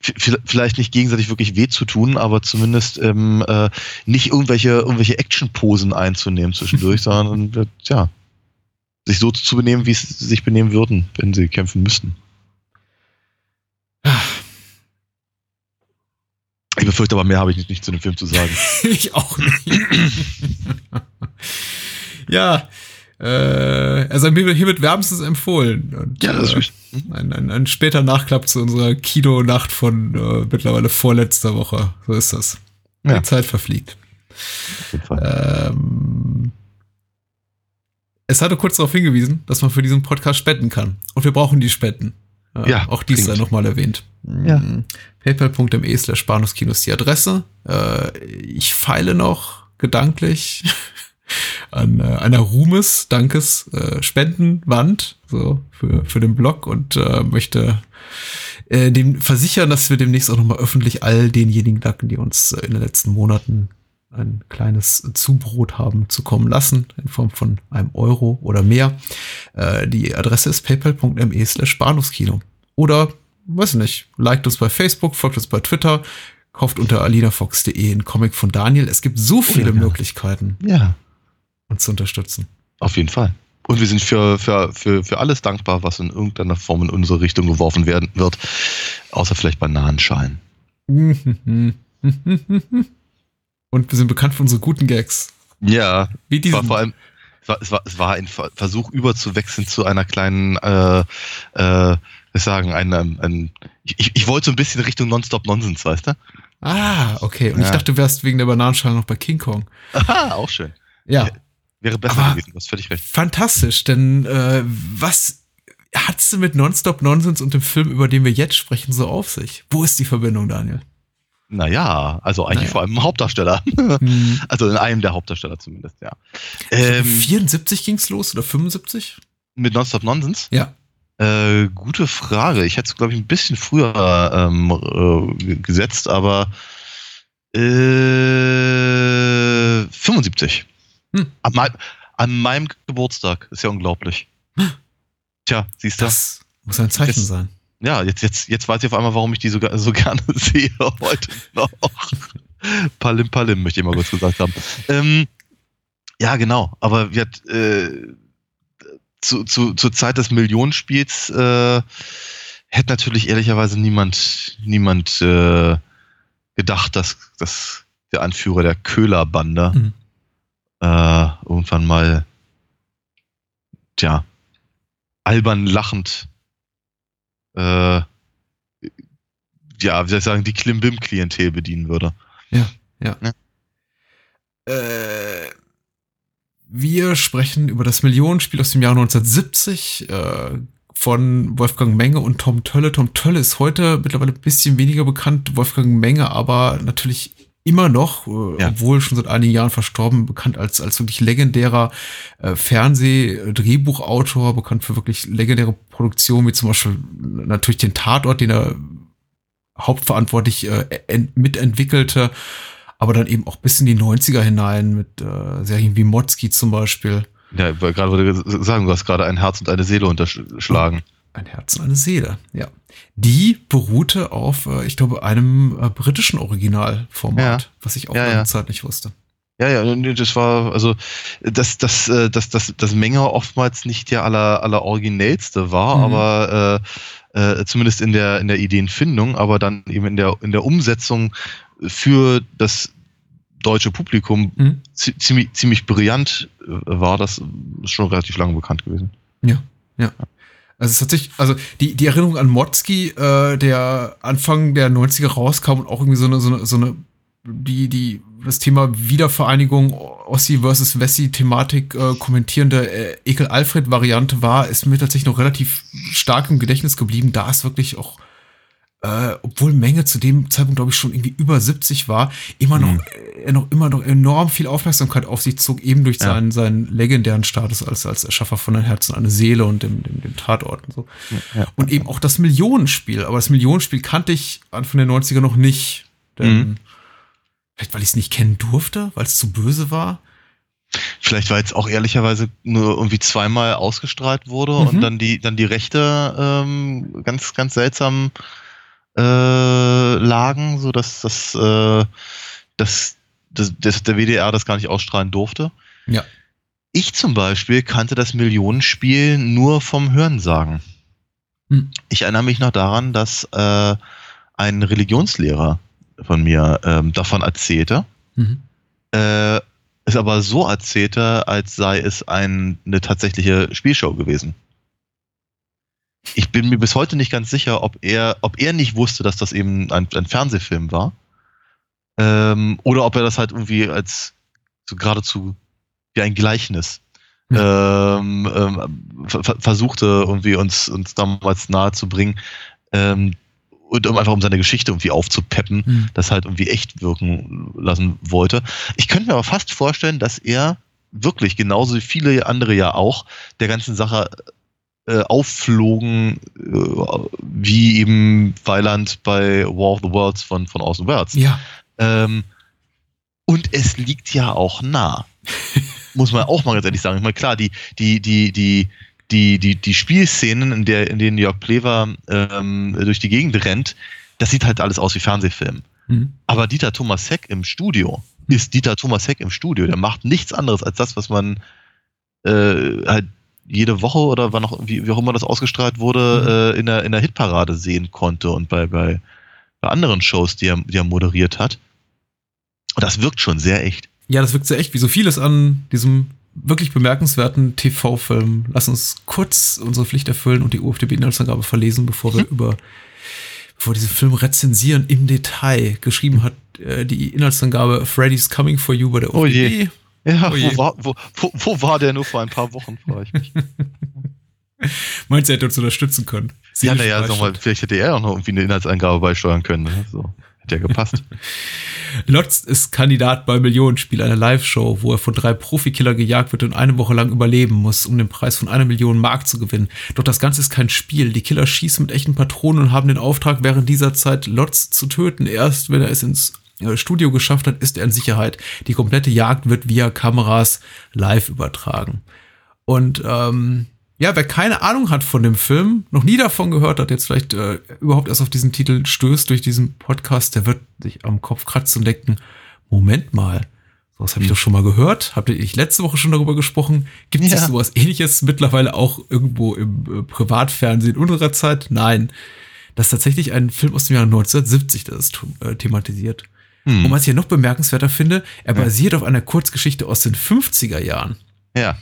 vielleicht nicht gegenseitig wirklich weh zu tun, aber zumindest ähm, äh, nicht irgendwelche, irgendwelche Action-Posen einzunehmen zwischendurch, <laughs> sondern ja, sich so zu benehmen, wie sie sich benehmen würden, wenn sie kämpfen müssten. Ich befürchte aber, mehr habe ich nicht, nicht zu dem Film zu sagen. <laughs> ich auch nicht. <laughs> ja, äh, also hiermit wärmstens empfohlen. Und, ja, das ist äh, ein, ein, ein später Nachklapp zu unserer Kinonacht von äh, mittlerweile vorletzter Woche. So ist das. Ja. Die Zeit verfliegt. Ähm, es hatte kurz darauf hingewiesen, dass man für diesen Podcast spenden kann. Und wir brauchen die Spenden. Äh, ja, auch dies sei nochmal erwähnt. Ja. PayPal.me slash Bahnhofskino ist die Adresse. Äh, ich feile noch gedanklich <laughs> an äh, einer Ruhmes, Dankes, äh, Spendenwand so für, für den Blog und äh, möchte äh, dem versichern, dass wir demnächst auch nochmal öffentlich all denjenigen danken, die uns äh, in den letzten Monaten ein kleines Zubrot haben zu kommen lassen, in Form von einem Euro oder mehr. Äh, die Adresse ist paypal.me slash Bahnhofskino. Oder, weiß nicht, liked uns bei Facebook, folgt uns bei Twitter, kauft unter alinafox.de einen Comic von Daniel. Es gibt so viele oh ja. Möglichkeiten. Ja uns zu unterstützen. Auf jeden Fall. Und wir sind für, für, für, für alles dankbar, was in irgendeiner Form in unsere Richtung geworfen werden wird. Außer vielleicht Bananenschalen. <laughs> Und wir sind bekannt für unsere guten Gags. Ja. Wie diesen. War vor allem, es war, es war, es war ein Versuch überzuwechseln zu einer kleinen, äh, äh, ich sagen, ein, ein, ich, ich wollte so ein bisschen Richtung Nonstop Nonsens, weißt du? Ah, okay. Und ja. ich dachte, du wärst wegen der Bananenschale noch bei King Kong. Aha, auch schön. Ja. Wäre besser Aber gewesen, du hast völlig recht. Fantastisch, denn äh, was hat's denn mit Nonstop Nonsense und dem Film, über den wir jetzt sprechen, so auf sich? Wo ist die Verbindung, Daniel? Naja, also eigentlich naja. vor allem im Hauptdarsteller. <laughs> Hm. Also in einem der Hauptdarsteller zumindest, ja. Ähm, 74 ging's los oder 75? Mit Nonstop Nonsense? Ja. Äh, gute Frage. Ich hätte es, glaube ich, ein bisschen früher ähm, äh, gesetzt, aber äh, 75. Hm. An, mein, an, meinem Geburtstag. Ist ja unglaublich. Tja, siehst du. Das muss ein Zeichen jetzt, sein. Ja, jetzt, jetzt, jetzt weiß ich auf einmal, warum ich die so, so gerne <laughs> sehe heute noch. Palim Palim, möchte ich mal kurz gesagt haben. Ähm, ja, genau. Aber wir, äh, zu, zu, zur Zeit des Millionenspiels äh, hätte natürlich ehrlicherweise niemand, niemand äh, gedacht, dass, dass der Anführer der Köhlerbande mhm äh, irgendwann mal, tja, albern lachend, äh, ja, wie soll ich sagen, die Klimbim-Klientel bedienen würde. Ja, ja. ja. Äh, wir sprechen über das Millionenspiel aus dem Jahr 1970, äh, von Wolfgang Menge und Tom Tölle. Tom Tölle ist heute mittlerweile ein bisschen weniger bekannt, Wolfgang Menge aber natürlich immer noch, äh, ja. obwohl schon seit einigen Jahren verstorben, bekannt als, als wirklich legendärer äh, Fernseh-Drehbuchautor, bekannt für wirklich legendäre Produktionen, wie zum Beispiel natürlich den Tatort, den er hauptverantwortlich äh, mitentwickelte, aber dann eben auch bis in die 90er hinein mit äh, Serien wie Motzki zum Beispiel. Ja, gerade wollte sagen, du hast gerade ein Herz und eine Seele unterschlagen. Ein Herz und eine Seele, ja. Die beruhte auf, äh, ich glaube, einem äh, britischen Originalformat, ja. was ich auch ja, lange ja. Zeit nicht wusste. Ja, ja, das war, also, dass das, das, das, das, das Menge oftmals nicht der aller, aller originellste war, mhm. aber äh, äh, zumindest in der, in der Ideenfindung, aber dann eben in der, in der Umsetzung für das deutsche Publikum mhm. ziemlich, ziemlich brillant äh, war, das ist schon relativ lange bekannt gewesen. Ja, ja. Also es hat sich, also die, die Erinnerung an Motzki, äh, der Anfang der 90er rauskam und auch irgendwie so eine, so eine, so eine die, die, das Thema Wiedervereinigung Ossi versus Wessi-Thematik äh, kommentierende äh, Ekel-Alfred-Variante war, ist mir tatsächlich noch relativ stark im Gedächtnis geblieben. Da ist wirklich auch äh, obwohl Menge zu dem Zeitpunkt, glaube ich, schon irgendwie über 70 war, immer noch, mhm. äh, noch, immer noch enorm viel Aufmerksamkeit auf sich zog, eben durch ja. seinen, seinen legendären Status als, als Erschaffer von ein Herz und eine Seele und dem, dem, dem Tatort und so. Ja. Und eben auch das Millionenspiel. Aber das Millionenspiel kannte ich Anfang der 90er noch nicht. Denn, mhm. vielleicht weil ich es nicht kennen durfte, weil es zu böse war. Vielleicht weil es auch ehrlicherweise nur irgendwie zweimal ausgestrahlt wurde mhm. und dann die, dann die Rechte ähm, ganz, ganz seltsam äh, lagen, so dass das, äh, dass, dass der WDR das gar nicht ausstrahlen durfte. Ja. Ich zum Beispiel kannte das Millionenspiel nur vom Hörensagen. Hm. Ich erinnere mich noch daran, dass äh, ein Religionslehrer von mir ähm, davon erzählte. Mhm. Äh, es aber so erzählte, als sei es ein, eine tatsächliche Spielshow gewesen ich bin mir bis heute nicht ganz sicher, ob er, ob er nicht wusste, dass das eben ein, ein Fernsehfilm war. Ähm, oder ob er das halt irgendwie als so geradezu wie ein Gleichnis mhm. ähm, ähm, versuchte, irgendwie uns, uns damals nahe zu bringen. Ähm, und um einfach um seine Geschichte irgendwie aufzupeppen, mhm. das halt irgendwie echt wirken lassen wollte. Ich könnte mir aber fast vorstellen, dass er wirklich, genauso wie viele andere ja auch, der ganzen Sache äh, aufflogen, äh, wie eben Weiland bei War of the Worlds von, von Orson Welles. Ja. Ähm, und es liegt ja auch nah. <laughs> Muss man auch mal ganz ehrlich sagen. Ich meine, klar, die, die, die, die, die, die, die Spielszenen, in, der, in denen Jörg Plever ähm, durch die Gegend rennt, das sieht halt alles aus wie Fernsehfilm. Mhm. Aber Dieter Thomas Heck im Studio ist Dieter Thomas Heck im Studio. Der macht nichts anderes als das, was man äh, halt jede Woche oder wann auch, wie, wie auch immer das ausgestrahlt wurde, mhm. äh, in, der, in der Hitparade sehen konnte und bei, bei, bei anderen Shows, die er, die er moderiert hat. Und das wirkt schon sehr echt. Ja, das wirkt sehr echt, wie so vieles an diesem wirklich bemerkenswerten TV-Film. Lass uns kurz unsere Pflicht erfüllen und die UFDB-Inhaltsangabe verlesen, bevor wir mhm. über bevor diesen Film rezensieren im Detail. Geschrieben hat äh, die Inhaltsangabe Freddy's Coming for You bei der UFDB. Oh je. Ja, oh wo, war, wo, wo, wo, war der nur vor ein paar Wochen, frage ich mich. <laughs> Meinst du, er hätte uns unterstützen können? ja, naja, sag mal, vielleicht hätte er auch noch irgendwie eine Inhaltsangabe beisteuern können. Ne? So, hätte ja gepasst. <laughs> Lotz ist Kandidat bei Millionenspiel, einer Live-Show, wo er von drei Profikiller gejagt wird und eine Woche lang überleben muss, um den Preis von einer Million Mark zu gewinnen. Doch das Ganze ist kein Spiel. Die Killer schießen mit echten Patronen und haben den Auftrag, während dieser Zeit Lotz zu töten. Erst wenn er es ins Studio geschafft hat, ist er in Sicherheit. Die komplette Jagd wird via Kameras live übertragen. Und ähm, ja, wer keine Ahnung hat von dem Film, noch nie davon gehört hat, jetzt vielleicht äh, überhaupt erst auf diesen Titel stößt durch diesen Podcast, der wird sich am Kopf kratzen und denken, Moment mal, sowas habe ich doch schon mal gehört. Habt ihr ich letzte Woche schon darüber gesprochen? Gibt es ja. sowas ähnliches mittlerweile auch irgendwo im äh, Privatfernsehen unserer Zeit? Nein. Das ist tatsächlich ein Film aus dem Jahr 1970, das ist äh, thematisiert. Hm. Und was ich ja noch bemerkenswerter finde, er basiert ja. auf einer Kurzgeschichte aus den 50er Jahren. Ja.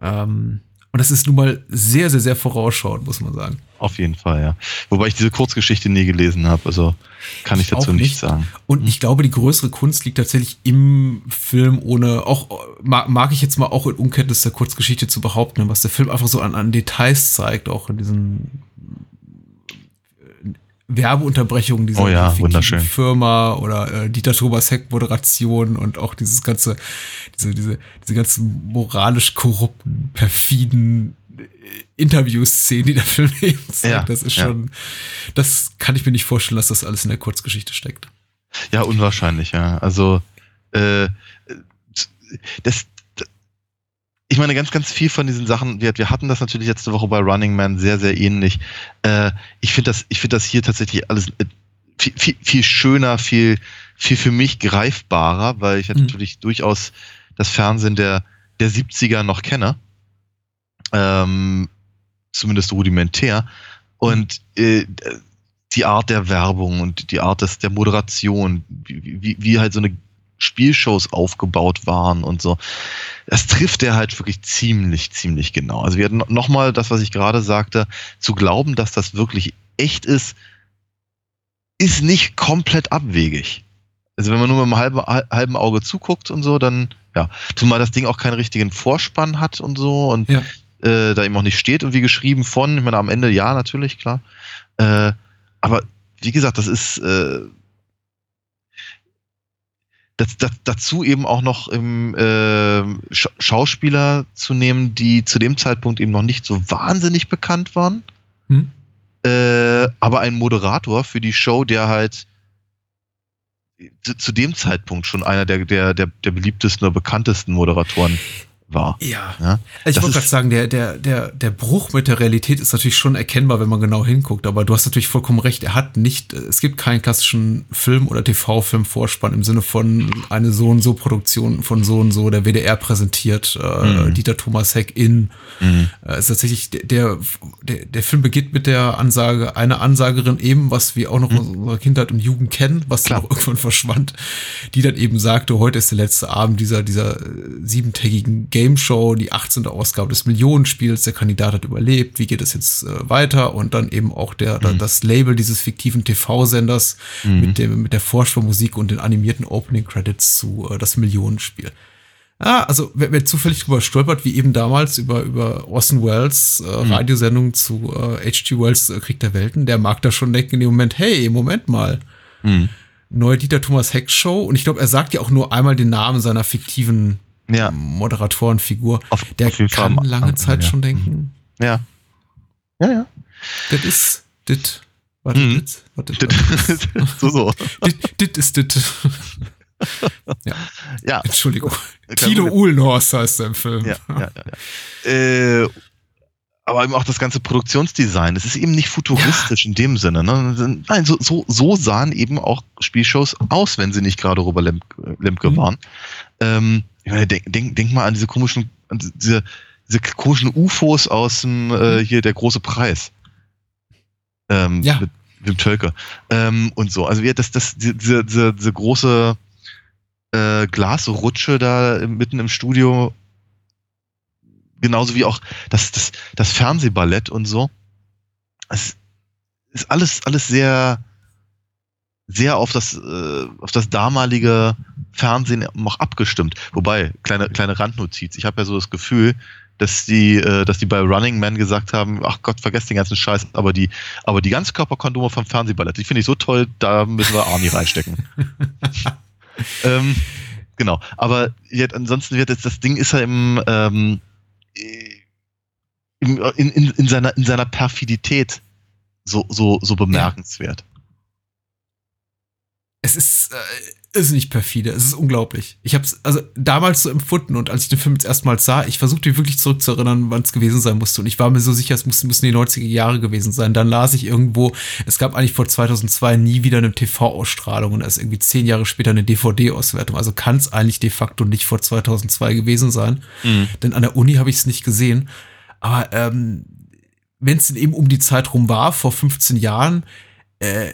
Ähm, Und das ist nun mal sehr, sehr, sehr vorausschauend, muss man sagen. Auf jeden Fall, ja. Wobei ich diese Kurzgeschichte nie gelesen habe, also kann ich, ich dazu nichts sagen. Und ich glaube, die größere Kunst liegt tatsächlich im Film, ohne auch, mag ich jetzt mal auch in Unkenntnis der Kurzgeschichte zu behaupten, was der Film einfach so an, an Details zeigt, auch in diesen Werbeunterbrechungen dieser oh ja. Firma oder äh, Dieter Thomas Heck Moderation und auch dieses ganze, diese, diese, diese ganzen moralisch korrupten, perfiden äh, Interviewszenen, die der Film <laughs> eben zeigt. Ja, das ist schon, ja. das kann ich mir nicht vorstellen, dass das alles in der Kurzgeschichte steckt. Ja, unwahrscheinlich, ja. Also, äh, das, ich meine, ganz, ganz viel von diesen Sachen, wir, wir hatten das natürlich letzte Woche bei Running Man sehr, sehr ähnlich. Äh, ich finde das, ich finde das hier tatsächlich alles äh, viel, viel, viel schöner, viel, viel für mich greifbarer, weil ich mhm. natürlich durchaus das Fernsehen der, der 70er noch kenne. Ähm, zumindest rudimentär. Und äh, die Art der Werbung und die Art des, der Moderation, wie, wie, wie halt so eine Spielshows aufgebaut waren und so. Das trifft er halt wirklich ziemlich, ziemlich genau. Also wir hatten nochmal das, was ich gerade sagte, zu glauben, dass das wirklich echt ist, ist nicht komplett abwegig. Also wenn man nur mit einem halben, halben Auge zuguckt und so, dann, ja, zumal das Ding auch keinen richtigen Vorspann hat und so und ja. äh, da eben auch nicht steht und wie geschrieben von, ich meine, am Ende ja, natürlich, klar. Äh, aber wie gesagt, das ist, äh, das, das, dazu eben auch noch im, äh, Sch Schauspieler zu nehmen, die zu dem Zeitpunkt eben noch nicht so wahnsinnig bekannt waren. Hm. Äh, aber ein Moderator für die Show, der halt zu, zu dem Zeitpunkt schon einer der, der, der, der beliebtesten oder bekanntesten Moderatoren war. Ja. ja? Ich wollte gerade sagen, der, der, der, der Bruch mit der Realität ist natürlich schon erkennbar, wenn man genau hinguckt, aber du hast natürlich vollkommen recht, er hat nicht, es gibt keinen klassischen Film- oder TV-Film-Vorspann im Sinne von eine so und so Produktion von so und so, der WDR präsentiert, äh, mhm. Dieter Thomas Heck in. Mhm. Äh, ist tatsächlich, der, der, der Film beginnt mit der Ansage, eine Ansagerin eben, was wir auch noch mhm. aus unserer Kindheit und Jugend kennen, was Klar. dann auch irgendwann verschwand, die dann eben sagte, heute ist der letzte Abend dieser, dieser äh, siebentägigen Game Show, die 18. Ausgabe des Millionenspiels, der Kandidat hat überlebt, wie geht es jetzt äh, weiter und dann eben auch der, mhm. das Label dieses fiktiven TV-Senders mhm. mit, dem, mit der Vorschaumusik und den animierten Opening Credits zu äh, das Millionenspiel. Ja, also wer, wer zufällig drüber stolpert, wie eben damals über, über Orson Welles äh, mhm. Radiosendung zu äh, H.G. Wells äh, Krieg der Welten, der mag da schon denken in dem Moment, hey, Moment mal. Mhm. Neue Dieter Thomas Heck Show. Und ich glaube, er sagt ja auch nur einmal den Namen seiner fiktiven ja. Moderatorenfigur, auf, der auf kann Fall lange Zeit ja. schon denken. Ja. Ja, ja. Das ist das. Warte, mhm. das, warte, das. so, <laughs> so. Das ist das. ja. ja. Entschuldigung. Tilo Uhlenhorst heißt er im Film. Ja, ja, ja. Äh, aber eben auch das ganze Produktionsdesign. Es ist eben nicht futuristisch ja. in dem Sinne. Ne? Nein, so, so, so sahen eben auch Spielshows aus, wenn sie nicht gerade Robert Lemke, Lemke mhm. waren. Ähm, ich meine, denk, denk, denk mal an diese komischen, an diese, diese komischen UFOs aus dem, äh, mhm. hier der große Preis. Ähm, ja. Mit, dem Tölke. Ähm, und so. Also, ja, das, das, diese, diese, diese große äh, Glasrutsche da mitten im Studio, genauso wie auch das, das, das Fernsehballett und so. Es ist alles, alles sehr, sehr auf das, äh, auf das damalige Fernsehen noch abgestimmt. Wobei, kleine, kleine Randnotiz, ich habe ja so das Gefühl, dass die, äh, dass die bei Running Man gesagt haben, ach Gott, vergesst den ganzen Scheiß, aber die, aber die Ganzkörperkondome vom Fernsehballett, die finde ich so toll, da müssen wir Arnie reinstecken. <laughs> ähm, genau. Aber jetzt, ansonsten wird jetzt, das Ding ist ja im, ähm, in, in, in, seiner, in seiner Perfidität so, so, so bemerkenswert. Es ist, äh, ist nicht perfide. Es ist unglaublich. Ich habe es also damals so empfunden und als ich den Film jetzt erstmals sah, ich versuchte wirklich zurückzuerinnern, wann es gewesen sein musste. Und ich war mir so sicher, es mussten, müssen die 90er Jahre gewesen sein. Dann las ich irgendwo, es gab eigentlich vor 2002 nie wieder eine TV-Ausstrahlung und erst irgendwie zehn Jahre später eine DVD-Auswertung. Also kann es eigentlich de facto nicht vor 2002 gewesen sein. Mhm. Denn an der Uni habe ich es nicht gesehen. Aber ähm, wenn es eben um die Zeit rum war, vor 15 Jahren, äh,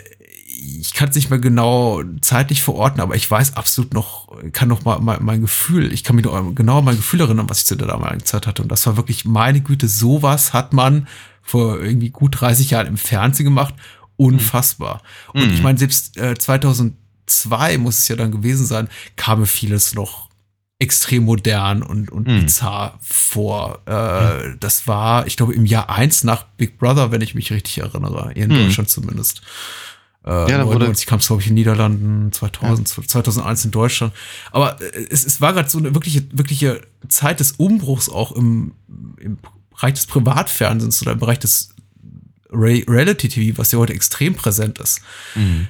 ich kann es nicht mehr genau zeitlich verorten, aber ich weiß absolut noch, kann noch mal mein, mein Gefühl, ich kann mich noch genau an mein Gefühl erinnern, was ich zu der damaligen Zeit hatte. Und das war wirklich, meine Güte, sowas hat man vor irgendwie gut 30 Jahren im Fernsehen gemacht. Unfassbar. Mhm. Und ich meine, selbst äh, 2002 muss es ja dann gewesen sein, kam mir vieles noch extrem modern und, und mhm. bizarr vor. Äh, mhm. Das war, ich glaube, im Jahr eins nach Big Brother, wenn ich mich richtig erinnere, in mhm. Deutschland zumindest. Äh, ja, 99 kam es, glaube ich, in den Niederlanden, 2000, ja. 2001 in Deutschland. Aber äh, es, es war gerade so eine wirkliche, wirkliche Zeit des Umbruchs auch im, im Bereich des Privatfernsehens oder im Bereich des Reality TV, was ja heute extrem präsent ist. Mhm.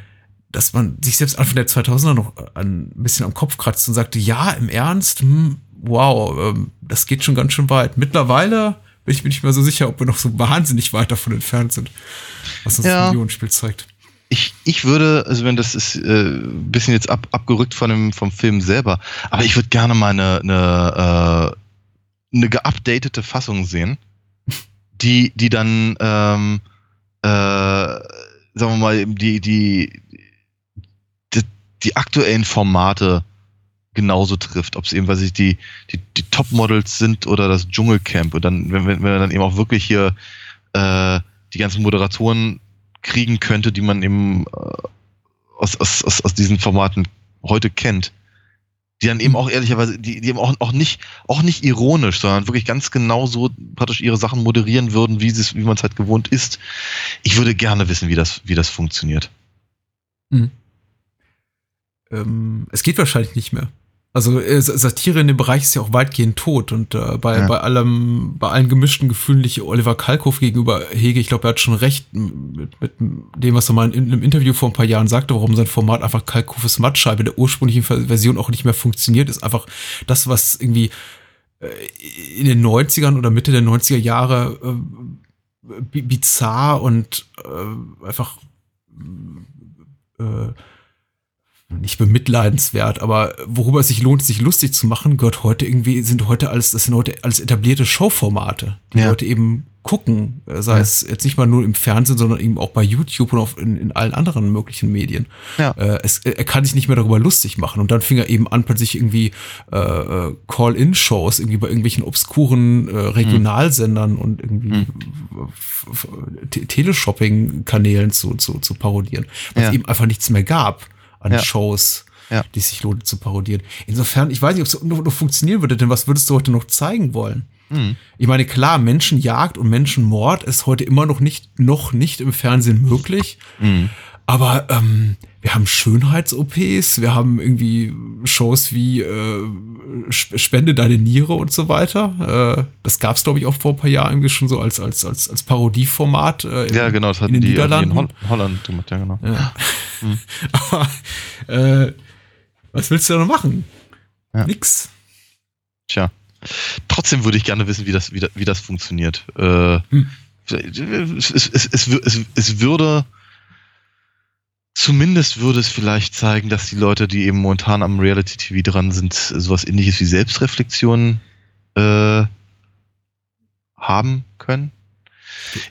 Dass man sich selbst Anfang der 2000er noch ein bisschen am Kopf kratzt und sagte, ja, im Ernst, hm, wow, ähm, das geht schon ganz schön weit. Mittlerweile bin ich mir nicht mehr so sicher, ob wir noch so wahnsinnig weit davon entfernt sind, was uns ja. das Millionenspiel zeigt ich, ich würde, also wenn das ist äh, ein bisschen jetzt ab, abgerückt von dem, vom Film selber, aber ich würde gerne mal eine, eine, äh, eine geupdatete Fassung sehen, die, die dann, ähm, äh, sagen wir mal, die, die, die, die aktuellen Formate genauso trifft, ob es eben, was ich, die, die, die Topmodels sind oder das Dschungelcamp. Und dann, wenn, wenn wir dann eben auch wirklich hier äh, die ganzen Moderatoren kriegen könnte, die man eben äh, aus, aus, aus, aus diesen Formaten heute kennt. Die dann eben auch ehrlicherweise, die, die eben auch, auch nicht, auch nicht ironisch, sondern wirklich ganz genau so praktisch ihre Sachen moderieren würden, wie, wie man es halt gewohnt ist. Ich würde gerne wissen, wie das, wie das funktioniert. Mhm. Ähm, es geht wahrscheinlich nicht mehr. Also äh, Satire in dem Bereich ist ja auch weitgehend tot und äh, bei, ja. bei allem, bei allen gemischten Gefühlen, die ich Oliver Kalkow gegenüber hege, ich glaube, er hat schon recht mit, mit dem, was er mal in einem Interview vor ein paar Jahren sagte, warum sein Format einfach Kalkows Mattscheibe der ursprünglichen Version auch nicht mehr funktioniert, ist einfach das, was irgendwie äh, in den 90ern oder Mitte der 90er Jahre äh, bizarr und äh, einfach äh, nicht bemitleidenswert, aber worüber es sich lohnt, sich lustig zu machen, gehört heute irgendwie, sind heute alles, das sind heute alles etablierte Showformate, die ja. Leute eben gucken, sei ja. es jetzt nicht mal nur im Fernsehen, sondern eben auch bei YouTube und auf in, in allen anderen möglichen Medien. Ja. Äh, es, er kann sich nicht mehr darüber lustig machen und dann fing er eben an, plötzlich irgendwie äh, äh Call-in-Shows irgendwie bei irgendwelchen obskuren äh, Regionalsendern mhm. und irgendwie mhm. Teleshopping-Kanälen zu, zu, zu parodieren, weil es eben einfach nichts mehr gab an ja. Shows, ja. die sich lohnt zu parodieren. Insofern, ich weiß nicht, ob es noch, noch funktionieren würde, denn was würdest du heute noch zeigen wollen? Mhm. Ich meine, klar, Menschenjagd und Menschenmord ist heute immer noch nicht, noch nicht im Fernsehen möglich. Mhm. Aber ähm, wir haben Schönheits-OPs, wir haben irgendwie Shows wie äh, Spende deine Niere und so weiter. Äh, das gab es, glaube ich, auch vor ein paar Jahren irgendwie schon so als, als, als, als Parodieformat. Äh, in, ja, genau, das hatten in den die Niederlanden. in Holland gemacht, ja, genau. Ja. Mhm. <laughs> Aber äh, was willst du da noch machen? Ja. Nix. Tja. Trotzdem würde ich gerne wissen, wie das, wie das, wie das funktioniert. Äh, hm. es, es, es, es würde Zumindest würde es vielleicht zeigen, dass die Leute, die eben momentan am Reality TV dran sind, sowas ähnliches wie Selbstreflexion äh, haben können.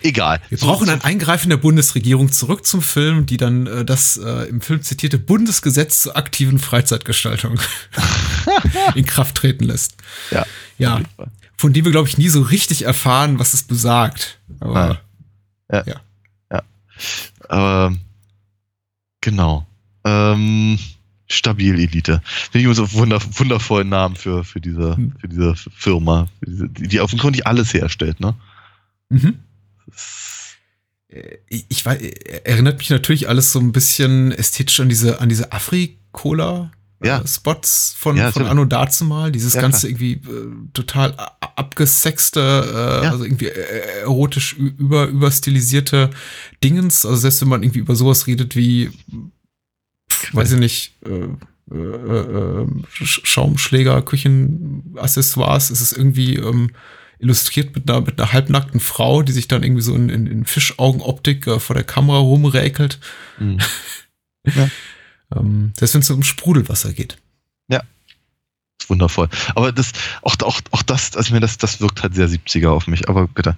Egal. Wir brauchen ein Eingreifen der Bundesregierung zurück zum Film, die dann äh, das äh, im Film zitierte Bundesgesetz zur aktiven Freizeitgestaltung <laughs> in Kraft treten lässt. Ja. Ja. Von dem wir, glaube ich, nie so richtig erfahren, was es besagt. Aber, ja. Ja. ja. Aber Genau. Ähm, Stabil Elite. Finde ich immer so wunder, wundervollen Namen für, für, diese, hm. für diese Firma, für diese, die, die offenkundig alles herstellt, ne? Mhm. Äh, ich weiß, erinnert mich natürlich alles so ein bisschen ästhetisch an diese, an diese Afri-Cola ja. Äh, Spots von, ja, von Anno dazumal. Dieses ja, ganze irgendwie äh, total abgesexte, äh, also irgendwie äh, erotisch über, überstilisierte Dingens. Also selbst wenn man irgendwie über sowas redet wie, pf, weiß ich nicht, äh, äh, Schaumschläger, Küchenaccessoires, ist es irgendwie ähm, illustriert mit einer, mit einer halbnackten Frau, die sich dann irgendwie so in, in, in Fischaugenoptik vor der Kamera rumräkelt. Mhm. <laughs> Ja. Ähm, selbst wenn es um Sprudelwasser geht. Ja. Wundervoll. Aber das, auch, auch, auch das, also mir das, das wirkt halt sehr 70er auf mich, aber bitte.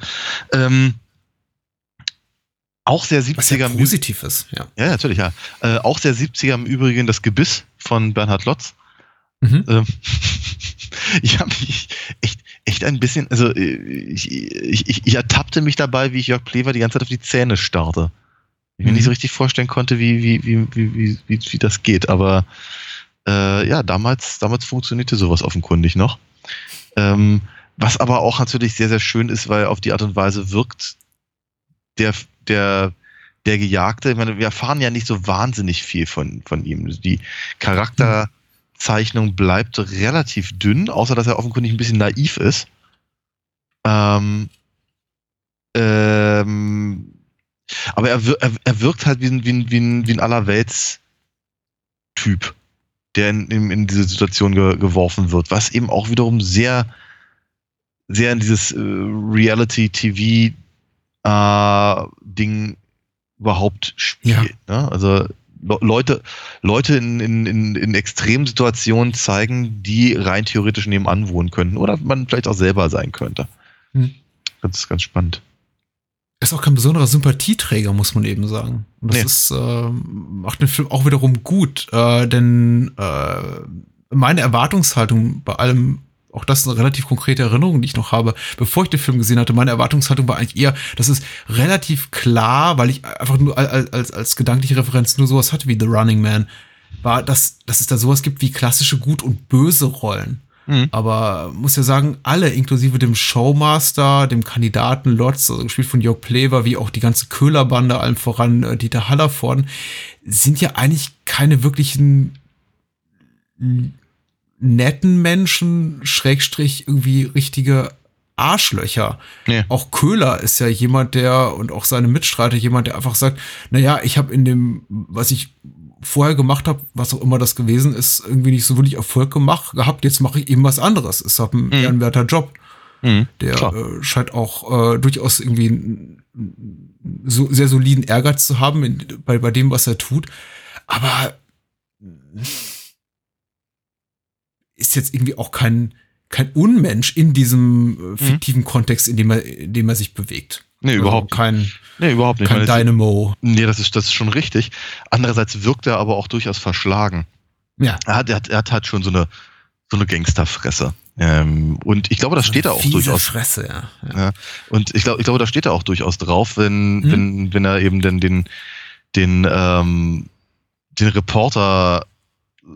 Ähm, Auch sehr 70er. Was ja positiv ist, ja. Ja, natürlich, ja. Äh, auch sehr 70er im Übrigen das Gebiss von Bernhard Lotz. Mhm. Ähm, <laughs> ich habe mich echt, echt ein bisschen, also ich, ich, ich, ich ertappte mich dabei, wie ich Jörg Plever die ganze Zeit auf die Zähne starrte. Ich mir mhm. nicht so richtig vorstellen konnte, wie, wie, wie, wie, wie, wie das geht. Aber äh, ja, damals, damals funktionierte sowas offenkundig noch. Ähm, was aber auch natürlich sehr, sehr schön ist, weil auf die Art und Weise wirkt der, der, der Gejagte, ich meine, wir erfahren ja nicht so wahnsinnig viel von, von ihm. Die Charakterzeichnung bleibt relativ dünn, außer dass er offenkundig ein bisschen naiv ist. Ähm, ähm, aber er, er, er wirkt halt wie ein, wie ein, wie ein, wie ein Allerwelts-Typ, der in, in, in, diese Situation ge, geworfen wird, was eben auch wiederum sehr, sehr in dieses äh, Reality-TV äh, überhaupt spielt. Ja. Ne? Also Leute, Leute in, in, in, in extremen Situationen zeigen, die rein theoretisch nebenan wohnen könnten oder man vielleicht auch selber sein könnte. Hm. Das ist ganz spannend. Ist auch kein besonderer Sympathieträger, muss man eben sagen. Und das nee. ist, äh, macht den Film auch wiederum gut, äh, denn äh, meine Erwartungshaltung bei allem auch das ist eine relativ konkrete Erinnerung, die ich noch habe, bevor ich den Film gesehen hatte. Meine Erwartungshaltung war eigentlich eher, das ist relativ klar, weil ich einfach nur als, als, als gedankliche Referenz nur sowas hatte wie The Running Man, war, dass, dass es da sowas gibt wie klassische Gut- und böse Rollen. Mhm. Aber muss ja sagen, alle, inklusive dem Showmaster, dem Kandidaten Lotz, also gespielt von Jörg Plever, wie auch die ganze Köhlerbande, allem voran äh, Dieter Hallervorden, sind ja eigentlich keine wirklichen netten Menschen, Schrägstrich, irgendwie richtige Arschlöcher. Ja. Auch Köhler ist ja jemand, der und auch seine Mitstreiter jemand, der einfach sagt, naja, ich habe in dem, was ich vorher gemacht habe, was auch immer das gewesen ist, irgendwie nicht so wirklich Erfolg gemacht gehabt. Jetzt mache ich eben was anderes. Ist halt ein mhm. ehrenwerter Job. Mhm, der äh, scheint auch äh, durchaus irgendwie einen, so sehr soliden Ehrgeiz zu haben in, bei, bei dem, was er tut. Aber ist jetzt irgendwie auch kein, kein Unmensch in diesem äh, mhm. fiktiven mhm. Kontext, in dem er, in dem er sich bewegt. Nee, also überhaupt kein, nee, überhaupt nicht. Kein meine, Dynamo. Nee, das ist, das ist schon richtig. Andererseits wirkt er aber auch durchaus verschlagen. Ja. Er hat, er hat, er hat halt schon so eine, so eine Gangsterfresse. Ähm, und ich glaube, das steht da auch durchaus. Fresse, ja. ja. ja. Und ich glaube, ich glaube, da steht er auch durchaus drauf, wenn, mhm. wenn, wenn er eben den, den, den, ähm, den Reporter äh,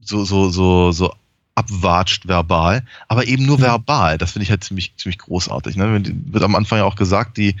so, so, so, so abwatscht verbal, aber eben nur mhm. verbal. Das finde ich halt ziemlich, ziemlich großartig. Ne? Wird am Anfang ja auch gesagt, die,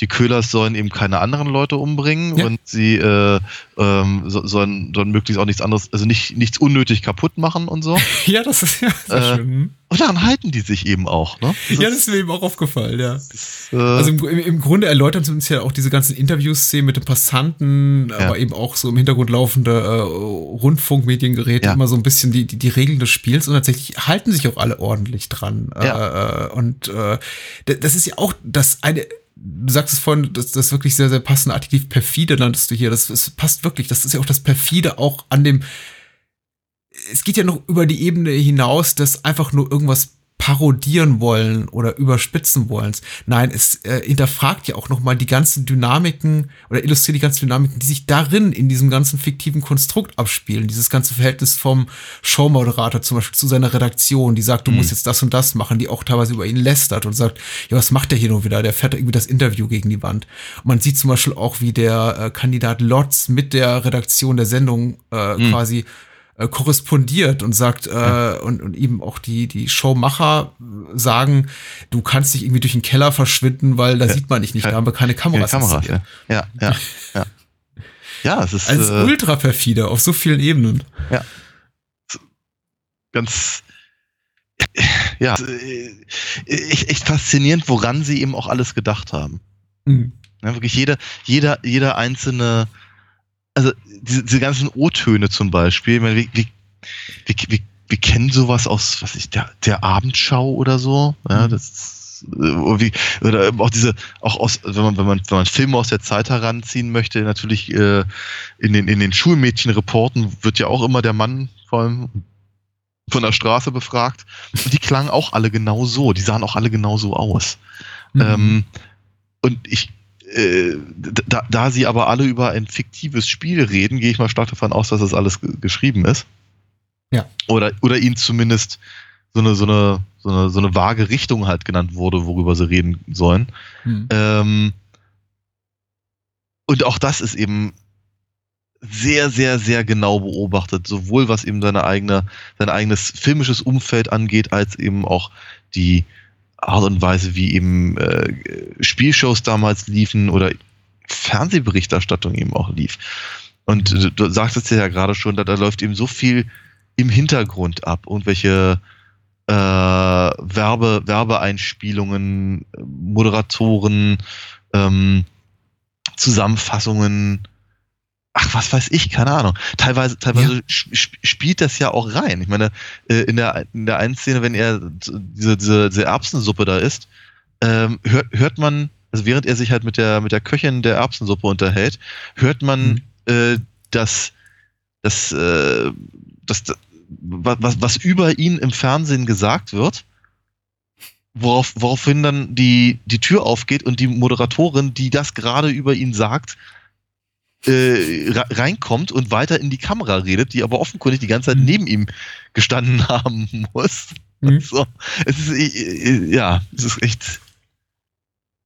die Köhlers sollen eben keine anderen Leute umbringen ja. und sie äh, ähm, so, sollen, sollen möglichst auch nichts anderes, also nicht, nichts unnötig kaputt machen und so. <laughs> ja, das ist ja äh, schön. Und daran halten die sich eben auch. Ne? Das ja, das ist mir eben auch aufgefallen, ja. Ist, äh, also im, im, Grunde erläutern sie uns ja auch diese ganzen Interviews-Szenen mit den Passanten, ja. aber eben auch so im Hintergrund laufende äh, Rundfunkmediengeräte, ja. immer so ein bisschen die, die, die Regeln des Spiels und tatsächlich halten sich auch alle ordentlich dran. Ja. Äh, und äh, das ist ja auch das eine du sagst es vorhin, das, das ist wirklich sehr, sehr passende Adjektiv perfide nanntest du hier. Das, das passt wirklich. Das ist ja auch das perfide auch an dem. Es geht ja noch über die Ebene hinaus, dass einfach nur irgendwas parodieren wollen oder überspitzen wollen. Nein, es äh, hinterfragt ja auch nochmal die ganzen Dynamiken oder illustriert die ganzen Dynamiken, die sich darin in diesem ganzen fiktiven Konstrukt abspielen. Dieses ganze Verhältnis vom Showmoderator zum Beispiel zu seiner Redaktion, die sagt, du mhm. musst jetzt das und das machen, die auch teilweise über ihn lästert und sagt, ja, was macht der hier nur wieder? Der fährt irgendwie das Interview gegen die Wand. Und man sieht zum Beispiel auch, wie der äh, Kandidat Lotz mit der Redaktion der Sendung äh, mhm. quasi äh, korrespondiert und sagt äh, und, und eben auch die die Showmacher sagen, du kannst dich irgendwie durch den Keller verschwinden, weil da ja. sieht man dich nicht, da haben wir keine Kameras. Keine Kameras ja. ja, ja, ja. Ja, es ist also äh, ultra perfide auf so vielen Ebenen. Ja. Ganz ja, echt, echt faszinierend, woran sie eben auch alles gedacht haben. Mhm. Ja, wirklich jeder, jeder, jeder einzelne also diese, diese ganzen O-Töne zum Beispiel, ich meine, wir, wir, wir, wir, kennen sowas aus, was ich, der, der Abendschau oder so, ja, mhm. das äh, wie, oder auch diese, auch aus, wenn man, wenn man, wenn man Filme aus der Zeit heranziehen möchte, natürlich äh, in den, in den Schulmädchenreporten wird ja auch immer der Mann vor allem von der Straße befragt. Und die klangen auch alle genau so, die sahen auch alle genau so aus. Mhm. Ähm, und ich äh, da, da sie aber alle über ein fiktives Spiel reden, gehe ich mal stark davon aus, dass das alles geschrieben ist. Ja. Oder, oder ihnen zumindest so eine, so eine, so eine, so eine vage Richtung halt genannt wurde, worüber sie reden sollen. Hm. Ähm, und auch das ist eben sehr, sehr, sehr genau beobachtet, sowohl was eben seine eigene, sein eigenes filmisches Umfeld angeht, als eben auch die Art und Weise, wie eben äh, Spielshows damals liefen oder Fernsehberichterstattung eben auch lief. Und du, du sagtest ja gerade schon, da, da läuft eben so viel im Hintergrund ab, irgendwelche äh, Werbe, Werbeeinspielungen, Moderatoren, ähm, Zusammenfassungen, ach, was weiß ich, keine Ahnung. Teilweise, teilweise Ja. sp spielt das ja auch rein. Ich meine, äh, in der, in der einen Szene, wenn er diese, diese, diese Erbsensuppe da isst, ähm, hört, hört man, also während er sich halt mit der, mit der Köchin der Erbsensuppe unterhält, hört man, äh, dass, dass, äh, dass, was, was über ihn im Fernsehen gesagt wird, worauf, woraufhin dann die, die Tür aufgeht und die Moderatorin, die das gerade über ihn sagt, äh, re- reinkommt und weiter in die Kamera redet, die aber offenkundig die ganze Zeit Mhm. neben ihm gestanden <laughs> haben muss. Mhm. So, es ist, äh, äh, ja, es ist echt,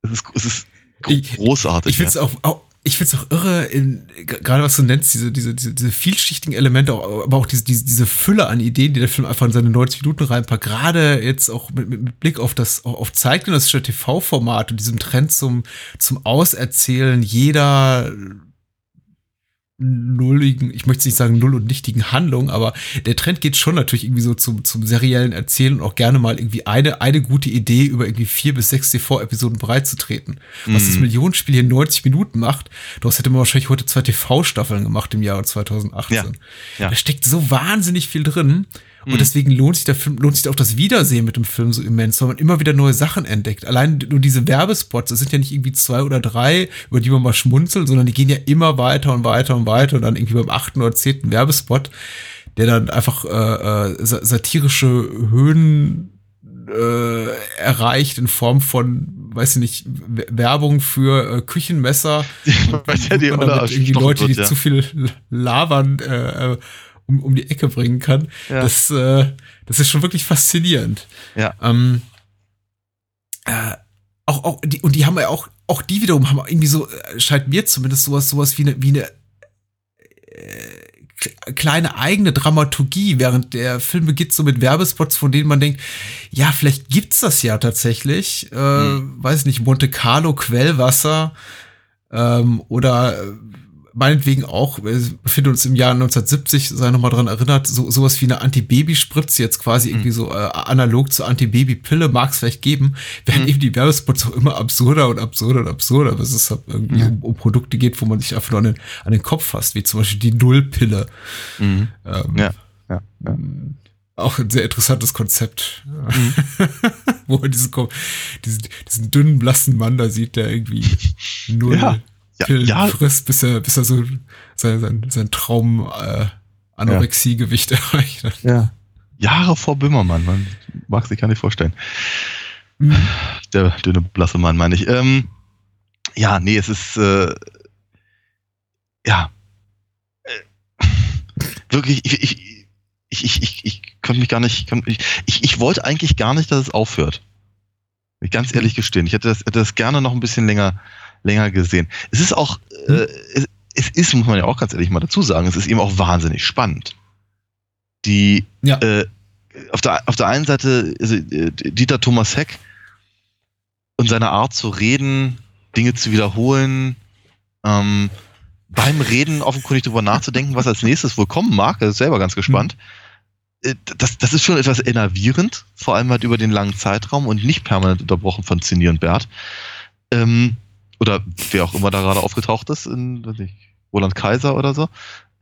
es ist, es ist gro- Ich- großartig. Ich finde es auch, auch, ich find's auch irre, in, gerade was du nennst, diese, diese, diese, diese vielschichtigen Elemente, aber auch diese, diese, diese Fülle an Ideen, die der Film einfach in seine 90 Minuten reinpackt. Gerade jetzt auch mit, mit, mit Blick auf das, auf zeitgenössische TV-Format und diesem Trend zum, zum Auserzählen jeder nulligen, ich möchte nicht sagen null und nichtigen Handlung, aber der Trend geht schon natürlich irgendwie so zum, zum seriellen Erzählen und auch gerne mal irgendwie eine, eine gute Idee über irgendwie vier bis sechs TV-Episoden bereitzutreten. Was das Mhm. Millionenspiel hier in 90 Minuten macht, daraus hätte man wahrscheinlich heute zwei TV-Staffeln gemacht im Jahr 2018. Ja, ja. Da steckt so wahnsinnig viel drin. Und Mhm. deswegen lohnt sich der Film, lohnt sich auch das Wiedersehen mit dem Film so immens, weil man immer wieder neue Sachen entdeckt. Allein nur diese Werbespots, das sind ja nicht irgendwie zwei oder drei, über die man mal schmunzelt, sondern die gehen ja immer weiter und weiter und weiter und dann irgendwie beim achten oder zehnten Werbespot, der dann einfach äh, äh, sa- satirische Höhen äh, erreicht in Form von, weiß ich nicht, Werbung für äh, Küchenmesser. <laughs> Weil der die irgendwie erstochen Leute, die wird, ja. zu viel labern, äh, äh, um, um die Ecke bringen kann. Ja. Das, äh, das ist schon wirklich faszinierend. Ja. Ähm, äh, auch, auch die, und die haben ja auch, auch die wiederum haben irgendwie so, äh, scheint mir zumindest sowas, sowas wie eine, wie eine äh, kleine eigene Dramaturgie, während der Film beginnt so mit Werbespots, von denen man denkt, ja, vielleicht gibt's das ja tatsächlich. Äh, Weiß nicht, Monte Carlo Quellwasser ähm, oder äh, meinetwegen auch, wir befinden uns im Jahr 1970, sei nochmal dran erinnert, so, sowas wie eine Antibabyspritze jetzt quasi irgendwie so äh, analog zur Antibabypille mag es vielleicht geben, während eben die Werbespots auch immer absurder und absurder und absurder, bis es halt irgendwie um, um Produkte geht, wo man sich einfach nur an den, an den Kopf fasst, wie zum Beispiel die Nullpille. Mhm. Ähm, Ja, ja, ja. Auch ein sehr interessantes Konzept. <laughs> Wo man diesen, diesen, diesen dünnen, blassen Mann da sieht, der irgendwie <laughs> null Ja. Ja, Pillen ja. frisst, bis er, bis er so sein, sein, sein Traum äh, Anorexiegewicht erreicht hat. Ja. Jahre vor Böhmermann, man mag sich gar nicht vorstellen. Der dünne, blasse Mann, meine ich. Ähm, ja, nee, es ist, äh, ja, äh, wirklich, ich, ich, ich, ich, ich, ich könnte mich gar nicht, ich, ich, ich wollte eigentlich gar nicht, dass es aufhört. Ich ganz ehrlich gestehen. Ich hätte das, hätte das gerne noch ein bisschen länger, länger gesehen. Es ist auch, äh, es, es ist, muss man ja auch ganz ehrlich mal dazu sagen, es ist eben auch wahnsinnig spannend. Die, Ja. äh, auf der, auf der einen Seite also, äh, Dieter Thomas Heck und seine Art zu reden, Dinge zu wiederholen, ähm, beim Reden offenkundig darüber nachzudenken, was als nächstes wohl kommen mag. Er ist selber ganz gespannt. Äh, Das, das ist schon etwas enervierend, vor allem halt über den langen Zeitraum und nicht permanent unterbrochen von Cindy und Bert. Ähm, oder wer auch immer da gerade aufgetaucht ist, in weiß nicht, Roland Kaiser oder so.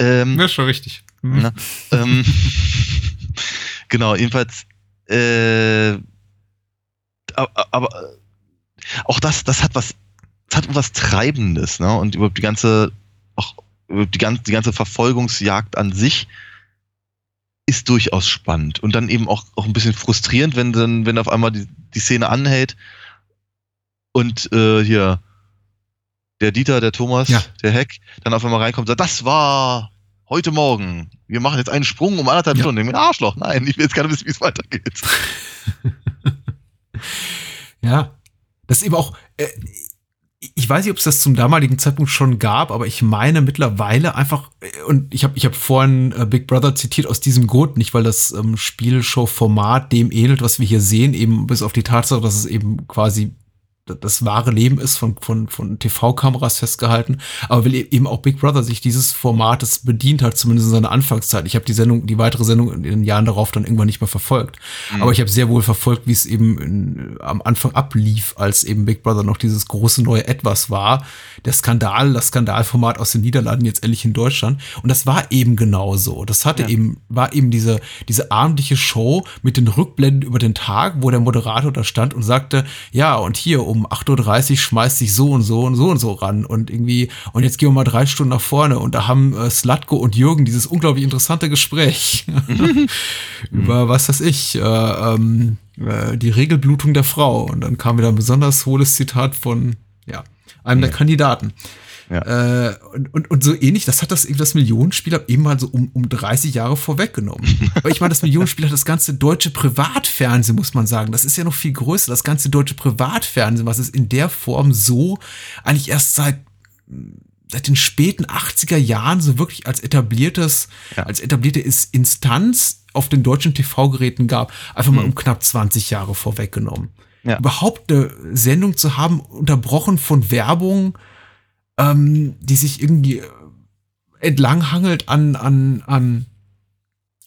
Ähm, Ja, schon richtig. Mhm. na, ähm, <laughs> genau, jedenfalls, äh, aber, aber äh, auch das, das hat was, das hat was Treibendes, ne? Und überhaupt die ganze, auch die ganze, die ganze Verfolgungsjagd an sich ist durchaus spannend und dann eben auch, auch ein bisschen frustrierend, wenn dann, wenn auf einmal die, die Szene anhält und äh, hier der Dieter, der Thomas, Ja. der Heck, dann auf einmal reinkommt und sagt, das war heute Morgen. Wir machen jetzt einen Sprung um anderthalb Ja. Stunden. Ich bin Arschloch. Nein, ich will jetzt gerne wissen, wie es weitergeht. <laughs> Ja, das ist eben auch, äh, ich weiß nicht, ob es das zum damaligen Zeitpunkt schon gab, aber ich meine mittlerweile einfach, äh, und ich habe ich hab vorhin äh, Big Brother zitiert aus diesem Grund, nicht weil das ähm, Spielshow-Format dem ähnelt, was wir hier sehen, eben bis auf die Tatsache, dass es eben quasi das wahre Leben ist von, von, von TV-Kameras festgehalten, aber weil eben auch Big Brother sich dieses Formates bedient hat, zumindest in seiner Anfangszeit. Ich habe die Sendung, die weitere Sendung in den Jahren darauf dann irgendwann nicht mehr verfolgt. Aber ich habe sehr wohl verfolgt, wie es eben in, am Anfang ablief, als eben Big Brother noch dieses große neue Etwas war. Der Skandal, das Skandalformat aus den Niederlanden jetzt endlich in Deutschland. Und das war eben genau so. Das hatte eben, war eben diese, diese abendliche Show mit den Rückblenden über den Tag, wo der Moderator da stand und sagte, ja, und hier um 8.30 Uhr schmeißt sich so und so und so und so ran und irgendwie, und jetzt gehen wir mal drei Stunden nach vorne und da haben äh, Slatko und Jürgen dieses unglaublich interessante Gespräch <laughs> über, was weiß ich, äh, ähm, äh, die Regelblutung der Frau. Und dann kam wieder ein besonders hohles Zitat von, ja, einem der Kandidaten. Ja. Äh, und, und, und so ähnlich, das hat das eben das Millionenspiel eben mal so um, um 30 Jahre vorweggenommen. <laughs> Aber ich meine, das Millionenspiel hat das ganze deutsche Privatfernsehen, muss man sagen. Das ist ja noch viel größer. Das ganze deutsche Privatfernsehen, was es in der Form so eigentlich erst seit seit den späten 80er Jahren so wirklich als etabliertes, Ja. als etablierte Instanz auf den deutschen TV-Geräten gab, einfach mal um knapp 20 Jahre vorweggenommen. Ja. Überhaupt eine Sendung zu haben, unterbrochen von Werbung, ähm, die sich irgendwie äh, entlanghangelt an, an, an,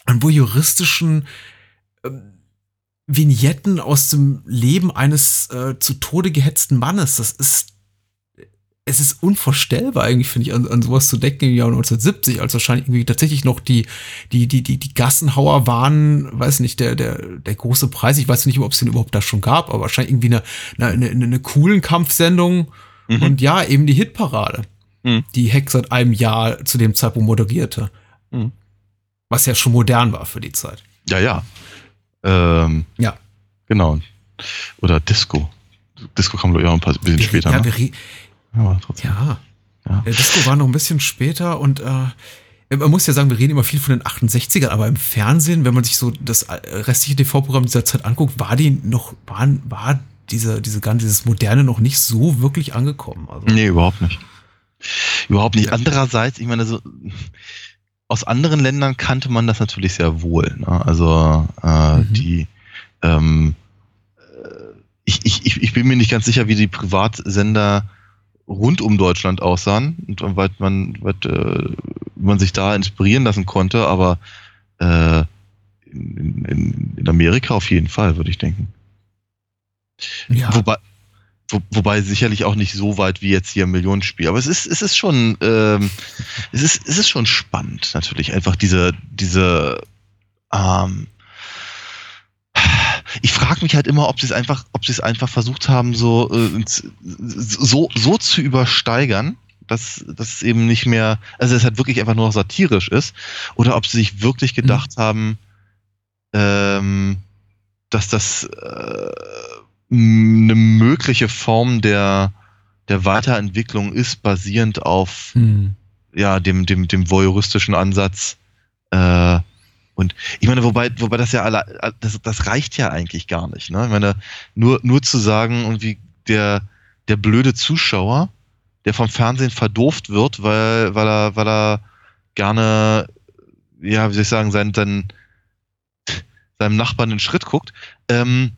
an voyeuristischen ähm, Vignetten aus dem Leben eines äh, zu Tode gehetzten Mannes. Das ist es ist unvorstellbar eigentlich, finde ich, an, an sowas zu denken im Jahr 1970, als wahrscheinlich irgendwie tatsächlich noch die, die, die, die, die Gassenhauer waren, weiß nicht, der, der, der große Preis. Ich weiß nicht, ob es den überhaupt da schon gab, aber wahrscheinlich irgendwie eine, eine, eine, eine coolen Kampfsendung und ja, eben die Hitparade, Mhm. die Heck seit einem Jahr zu dem Zeitpunkt moderierte. Mhm. Was ja schon modern war für die Zeit. Ja, ja. Ähm, Ja. Genau. Oder Disco. Disco kam, glaube ich, auch ein paar, bisschen später. ja, ne? wir, Aber trotzdem. ja. Ja. Der Disco war noch ein bisschen später und äh, man muss ja sagen, wir reden immer viel von den 68ern, aber im Fernsehen, wenn man sich so das äh, restliche TV-Programm dieser Zeit anguckt, war die noch, waren, war diese, diese ganze, dieses Moderne noch nicht so wirklich angekommen. Also, Nee, überhaupt nicht. Überhaupt nicht. Andererseits, ich meine, so, aus anderen Ländern kannte man das natürlich sehr wohl. Ne? Also äh, Mhm. die ähm, äh, ich, ich, ich ich bin mir nicht ganz sicher, wie die Privatsender rund um Deutschland aussahen und weit man, weit, äh, man sich da inspirieren lassen konnte, aber äh, in, in, in Amerika auf jeden Fall, würde ich denken. Ja. Wobei, wo, wobei sicherlich auch nicht so weit wie jetzt hier ein Millionenspiel. Aber es ist, es ist schon, ähm, es ist, es ist schon spannend, natürlich. Einfach diese, diese, ähm, ich frage mich halt immer, ob sie es einfach, ob sie es einfach versucht haben, so, äh, so, so zu übersteigern, dass dass es eben nicht mehr, also es halt wirklich einfach nur noch satirisch ist, oder ob sie sich wirklich gedacht haben, ähm, dass das äh, eine mögliche Form der, der Weiterentwicklung ist, basierend auf Hm. ja, dem, dem, dem voyeuristischen Ansatz. Äh, und ich meine, wobei, wobei das ja alle, das, das reicht ja eigentlich gar nicht. Ne? Ich meine, nur, nur zu sagen, irgendwie der, der blöde Zuschauer, der vom Fernsehen verdooft wird, weil, weil er, weil er gerne, ja, wie soll ich sagen, sein, sein, seinem Nachbarn den Schritt guckt, ähm,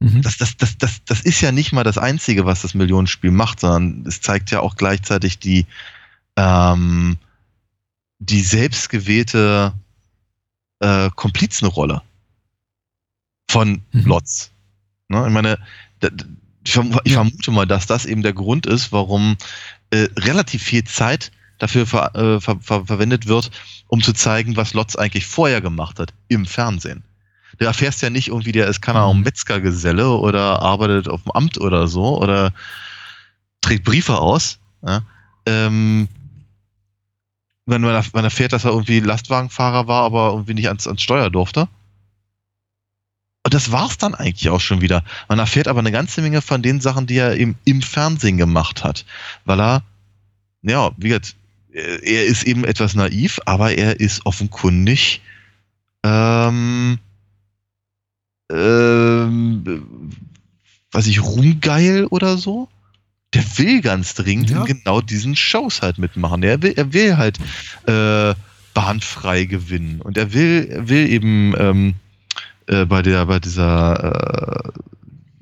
Mhm. das, das, das, das, das ist ja nicht mal das Einzige, was das Millionenspiel macht, sondern es zeigt ja auch gleichzeitig die, ähm, die selbstgewählte äh, Komplizenrolle von Mhm. Lotz. Ne? Ich meine, ich, vermute mal, dass das eben der Grund ist, warum äh, relativ viel Zeit dafür ver, äh, ver, ver, verwendet wird, um zu zeigen, was Lotz eigentlich vorher gemacht hat im Fernsehen. Du erfährst ja nicht irgendwie, der ist, keine Ahnung, Mhm. Metzgergeselle oder arbeitet auf dem Amt oder so oder trägt Briefe aus. Ja? Ähm, wenn man, man erfährt, dass er irgendwie Lastwagenfahrer war, aber irgendwie nicht ans, ans Steuer durfte. Und das war's dann eigentlich auch schon wieder. Man erfährt aber eine ganze Menge von den Sachen, die er eben im Fernsehen gemacht hat. Weil er, ja, wie gesagt, er ist eben etwas naiv, aber er ist offenkundig ähm, ähm, weiß ich, rumgeil oder so. Der will ganz dringend ja. in genau diesen Shows halt mitmachen. Er will, er will halt äh, bahnfrei gewinnen. Und er will, er will eben ähm, äh, bei der, bei dieser, äh,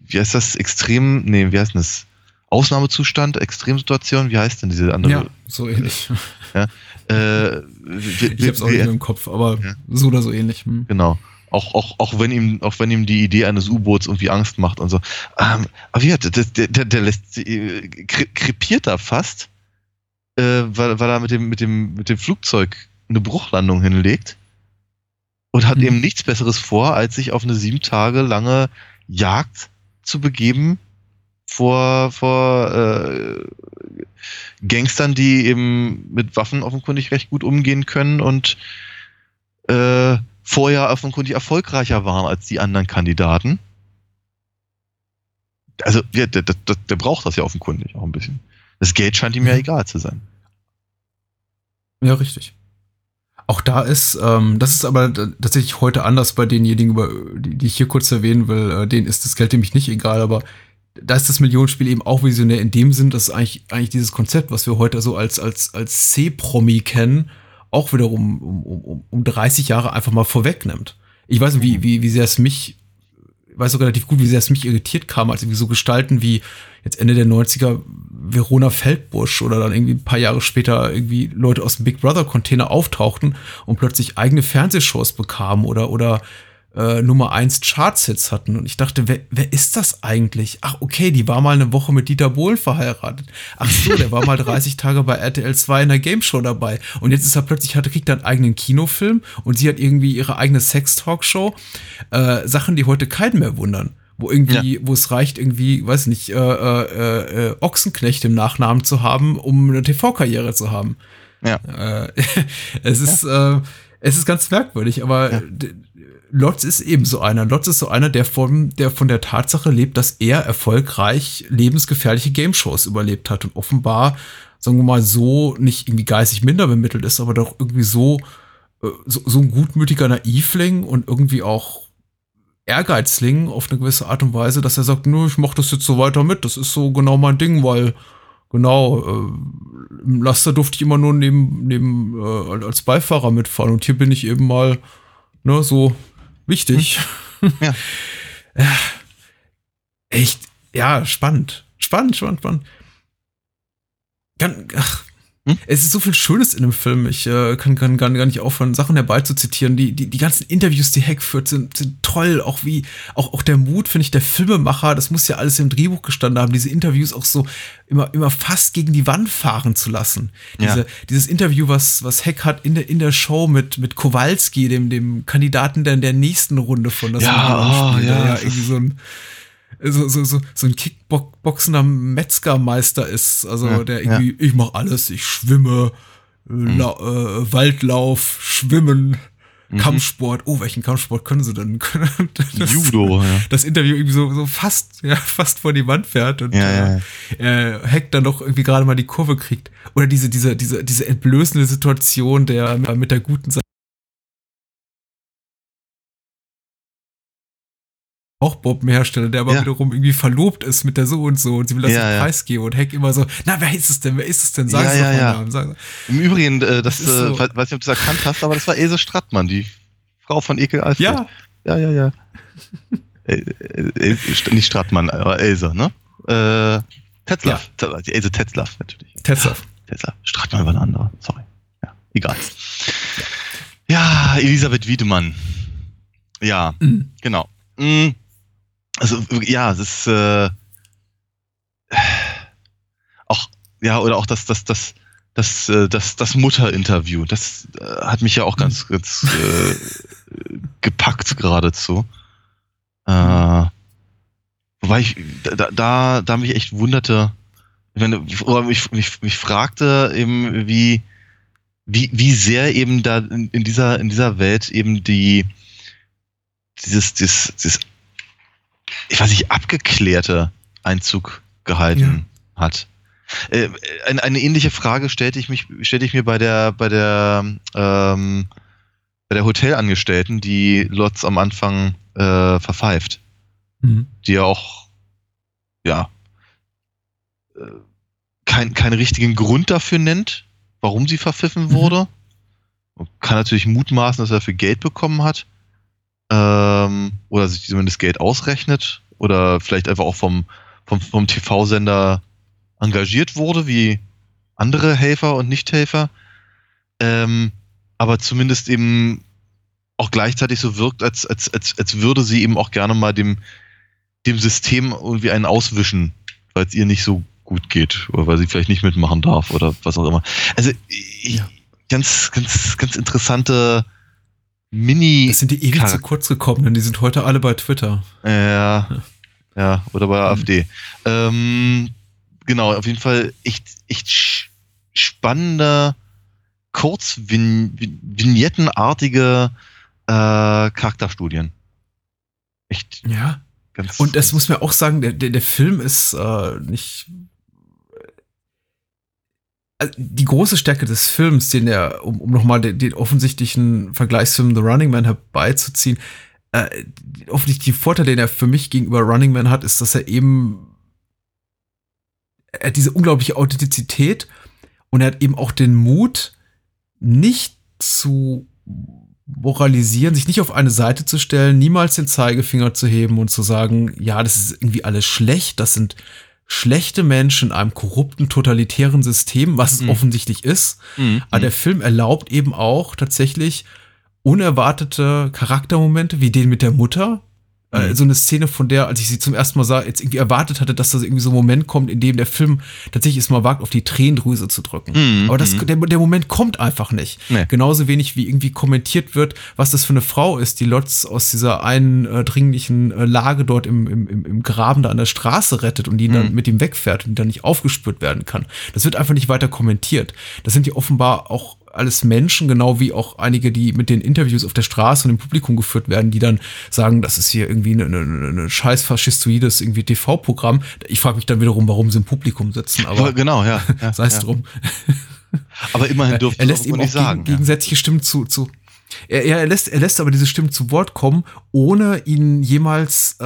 wie heißt das, extrem, nee, wie heißt das? Ausnahmezustand, Extremsituation, wie heißt denn diese andere? Ja, so ähnlich. Ja, äh, <laughs> ich hab's auch nicht mehr im Kopf, aber ja. so oder so ähnlich. Hm. Genau. Auch, auch, auch, wenn ihm, auch wenn ihm die Idee eines U-Boots irgendwie Angst macht und so. Ähm, aber ja, der, der, der, lässt, äh, krepiert da fast, äh, weil, weil er mit dem, mit, dem, mit dem Flugzeug eine Bruchlandung hinlegt und hat mhm. eben nichts Besseres vor, als sich auf eine sieben Tage lange Jagd zu begeben vor, vor äh, Gangstern, die eben mit Waffen offenkundig recht gut umgehen können und äh, vorher offenkundig erfolgreicher waren als die anderen Kandidaten. Also der, der, der, der braucht das ja offenkundig auch ein bisschen. Das Geld scheint ihm ja mhm. egal zu sein. Ja, richtig. Auch da ist, ähm, das ist aber tatsächlich heute anders bei denjenigen, über, die, die ich hier kurz erwähnen will. Äh, denen ist das Geld nämlich nicht egal, aber da ist das Millionenspiel eben auch visionär in dem Sinn, dass eigentlich, eigentlich dieses Konzept, was wir heute so als, als, als C-Promi kennen, auch wiederum um, um, um 30 Jahre einfach mal vorwegnimmt. Ich weiß nicht, wie, wie, wie sehr es mich, ich weiß auch relativ gut, wie sehr es mich irritiert kam, als irgendwie so Gestalten wie jetzt Ende der 90er Verona Feldbusch oder dann irgendwie ein paar Jahre später irgendwie Leute aus dem Big Brother Container auftauchten und plötzlich eigene Fernsehshows bekamen oder, oder äh, Nummer 1 Charts-Hits hatten. Und ich dachte, wer, wer ist das eigentlich? Ach, okay, die war mal eine Woche mit Dieter Bohlen verheiratet. Ach so, der war mal <laughs> 30 Tage bei RTL 2 in der Game Show dabei. Und jetzt ist er plötzlich, hat, kriegt er einen eigenen Kinofilm und sie hat irgendwie ihre eigene Sex-Talkshow. Äh, Sachen, die heute keinen mehr wundern wo irgendwie, ja. wo es reicht, irgendwie, weiß nicht, äh, äh, äh, Ochsenknecht im Nachnamen zu haben, um eine TV-Karriere zu haben. Ja. Äh, <laughs> es ist, ja. äh, es ist ganz merkwürdig, aber ja. Lotz ist eben so einer. Lotz ist so einer, der von, der von der Tatsache lebt, dass er erfolgreich lebensgefährliche Game-Shows überlebt hat und offenbar, sagen wir mal, so nicht irgendwie geistig minder bemittelt ist, aber doch irgendwie so, äh, so, so ein gutmütiger Naivling und irgendwie auch Ehrgeizling auf eine gewisse Art und Weise, dass er sagt, nö, ich mach das jetzt so weiter mit, das ist so genau mein Ding, weil genau, äh, im Laster durfte ich immer nur neben, neben äh, als Beifahrer mitfahren und hier bin ich eben mal ne, so wichtig. Hm. Ja. ja. Echt, ja, spannend. Spannend, spannend, spannend. Ganz, ach, hm? Es ist so viel Schönes in dem Film. Ich äh, kann, kann gar nicht aufhören, Sachen herbei zu zitieren. Die, die, die ganzen Interviews, die Heck führt, sind, sind toll. Auch wie, auch, auch der Mut, finde ich, der Filmemacher, das muss ja alles im Drehbuch gestanden haben, diese Interviews auch so immer, immer fast gegen die Wand fahren zu lassen. Diese, ja. Dieses Interview, was, was Heck hat in der, in der Show mit, mit Kowalski, dem, dem Kandidaten der, der nächsten Runde von das ja, oh, ja, ja, irgendwie so ein, so, so, so, so ein Kickboxender Metzgermeister ist. Also ja, der irgendwie, ja. ich mach alles, ich schwimme, mhm. La, äh, Waldlauf, Schwimmen, mhm. Kampfsport. Oh, welchen Kampfsport können sie denn? <laughs> das, Judo, ja. Das Interview irgendwie so, so fast, ja, fast vor die Wand fährt und ja, äh, Heck dann noch irgendwie gerade mal die Kurve kriegt. Oder diese, diese, diese, diese entblößende Situation der mit der guten Seite Bauchbombenhersteller, der aber ja. wiederum irgendwie verlobt ist mit der so und so und sie will das ja, ja. preisgeben und Heck immer so, na, wer ist es denn, wer ist es denn, sag ja, es ja, ja. Namen. Sag, Im Übrigen, äh, das, das äh, so. weiß nicht, ob du das erkannt hast, aber das war Else Strattmann, die Frau von Ekel Alfred. Ja. Ja, ja, ja. äh, äh, nicht Strattmann, aber Else, ne? Äh, Tetzlaff, ja. Else Tetzlaff natürlich. Tetzlaff. Tetzlaff. Strattmann war eine andere, sorry. Ja, egal. Ja, Elisabeth Wiedemann. Ja, mhm. genau. Mhm. Also ja, es ist äh, auch ja oder auch das das das das äh, das das Mutterinterview. Das äh, hat mich ja auch ganz mhm. ganz äh, <laughs> gepackt geradezu. Äh, wobei ich da da da mich echt wunderte, ich meine, oder mich, mich, mich fragte eben wie wie wie sehr eben da in, in dieser in dieser Welt eben die dieses, dieses, dieses ich weiß nicht, abgeklärte Einzug gehalten ja. hat. Äh, eine, eine, ähnliche Frage stellte ich mich, stellte ich mir bei der, bei der, ähm, bei der Hotelangestellten, die Lotz am Anfang äh, verpfeift. Mhm. Die ja auch, ja, äh, kein, keinen richtigen Grund dafür nennt, warum sie verpfiffen mhm. wurde. Man kann natürlich mutmaßen, dass er dafür Geld bekommen hat. Ähm, oder sich zumindest Geld ausrechnet. Oder vielleicht einfach auch vom, vom, vom TV-Sender engagiert wurde, wie andere Helfer und Nichthelfer. Ähm, aber zumindest eben auch gleichzeitig so wirkt, als, als, als, als würde sie eben auch gerne mal dem, dem System irgendwie einen auswischen, weil es ihr nicht so gut geht oder weil sie vielleicht nicht mitmachen darf oder was auch immer. Also ja. ganz, ganz, ganz interessante Mini. Das sind die ewig zu kurz gekommen, die sind heute alle bei Twitter. Ja, ja, oder bei der mhm. AfD. Ähm, genau, auf jeden Fall echt, echt spannende, kurz vignettenartige äh, Charakterstudien. Echt. Ja. Ganz, und das muss man auch sagen, der, der, der Film ist äh, nicht. Äh, die große Stärke des Films, den er, um, um nochmal den, den offensichtlichen Vergleichsfilm The Running Man herbeizuziehen, äh, offensichtlich die Vorteil, den er für mich gegenüber Running Man hat, ist, dass er eben er hat diese unglaubliche Authentizität und er hat eben auch den Mut, nicht zu moralisieren, sich nicht auf eine Seite zu stellen, niemals den Zeigefinger zu heben und zu sagen, ja, das ist irgendwie alles schlecht, das sind schlechte Menschen in einem korrupten, totalitären System, was es mhm. offensichtlich ist. Mhm. Aber der Film erlaubt eben auch tatsächlich unerwartete Charaktermomente, wie den mit der Mutter, äh, mhm. so eine Szene, von der, als ich sie zum ersten Mal sah, jetzt irgendwie erwartet hatte, dass da irgendwie so ein Moment kommt, in dem der Film tatsächlich es mal wagt, auf die Tränendrüse zu drücken. Mhm. Aber das, mhm. der, der Moment kommt einfach nicht. Nee. Genauso wenig wie irgendwie kommentiert wird, was das für eine Frau ist, die Lotz aus dieser eindringlichen äh, Lage dort im, im, im Graben da an der Straße rettet und die mhm. dann mit ihm wegfährt und die dann nicht aufgespürt werden kann. Das wird einfach nicht weiter kommentiert. Das sind ja offenbar auch alles Menschen, genau wie auch einige, die mit den Interviews auf der Straße und im Publikum geführt werden, die dann sagen, das ist hier irgendwie eine, eine, eine scheiß faschistoides irgendwie TV-Programm. Ich frage mich dann wiederum, warum sie im Publikum sitzen. Aber genau, ja. ja <laughs> sei es ja. drum. <laughs> Aber immerhin dürfte er lässt eben auch sagen, gegen, gegensätzliche Stimmen zu, zu er, er, lässt, er lässt aber diese Stimmen zu Wort kommen, ohne ihnen jemals äh,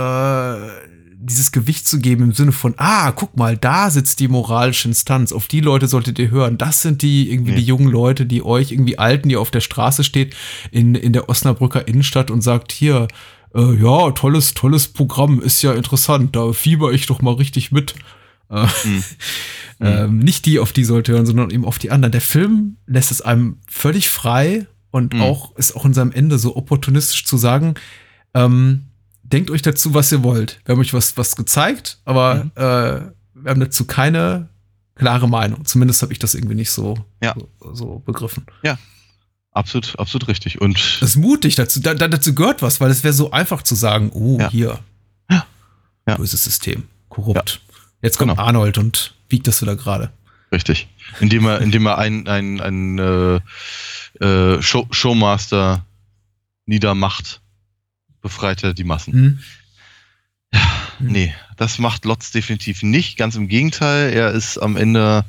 dieses Gewicht zu geben im Sinne von, ah, guck mal, da sitzt die moralische Instanz, auf die Leute solltet ihr hören. Das sind die irgendwie nee. die jungen Leute, die euch irgendwie Alten, die auf der Straße steht, in, in der Osnabrücker Innenstadt und sagt, hier, äh, ja, tolles, tolles Programm, ist ja interessant, da fieber ich doch mal richtig mit. Äh, mhm. <laughs> ähm, nicht die, auf die sollte hören, sondern eben auf die anderen. Der Film lässt es einem völlig frei und mhm. auch ist auch in seinem Ende so opportunistisch zu sagen, ähm, denkt euch dazu, was ihr wollt. Wir haben euch was, was gezeigt, aber mhm. äh, wir haben dazu keine klare Meinung. Zumindest habe ich das irgendwie nicht so, ja. so, so, begriffen. Ja. Absolut, absolut richtig. Und das ist mutig, dazu, da, dazu gehört was, weil es wäre so einfach zu sagen, oh, ja. hier. Ja. ja. Böses System. Korrupt. Jetzt kommt genau. Arnold und wiegt das wieder gerade. Richtig. Indem er, indem er ein, ein, ein äh, äh, Show, Showmaster niedermacht befreit er die Massen. Mhm. Ja, mhm. nee, das macht Lotz definitiv nicht. Ganz im Gegenteil, er ist am Ende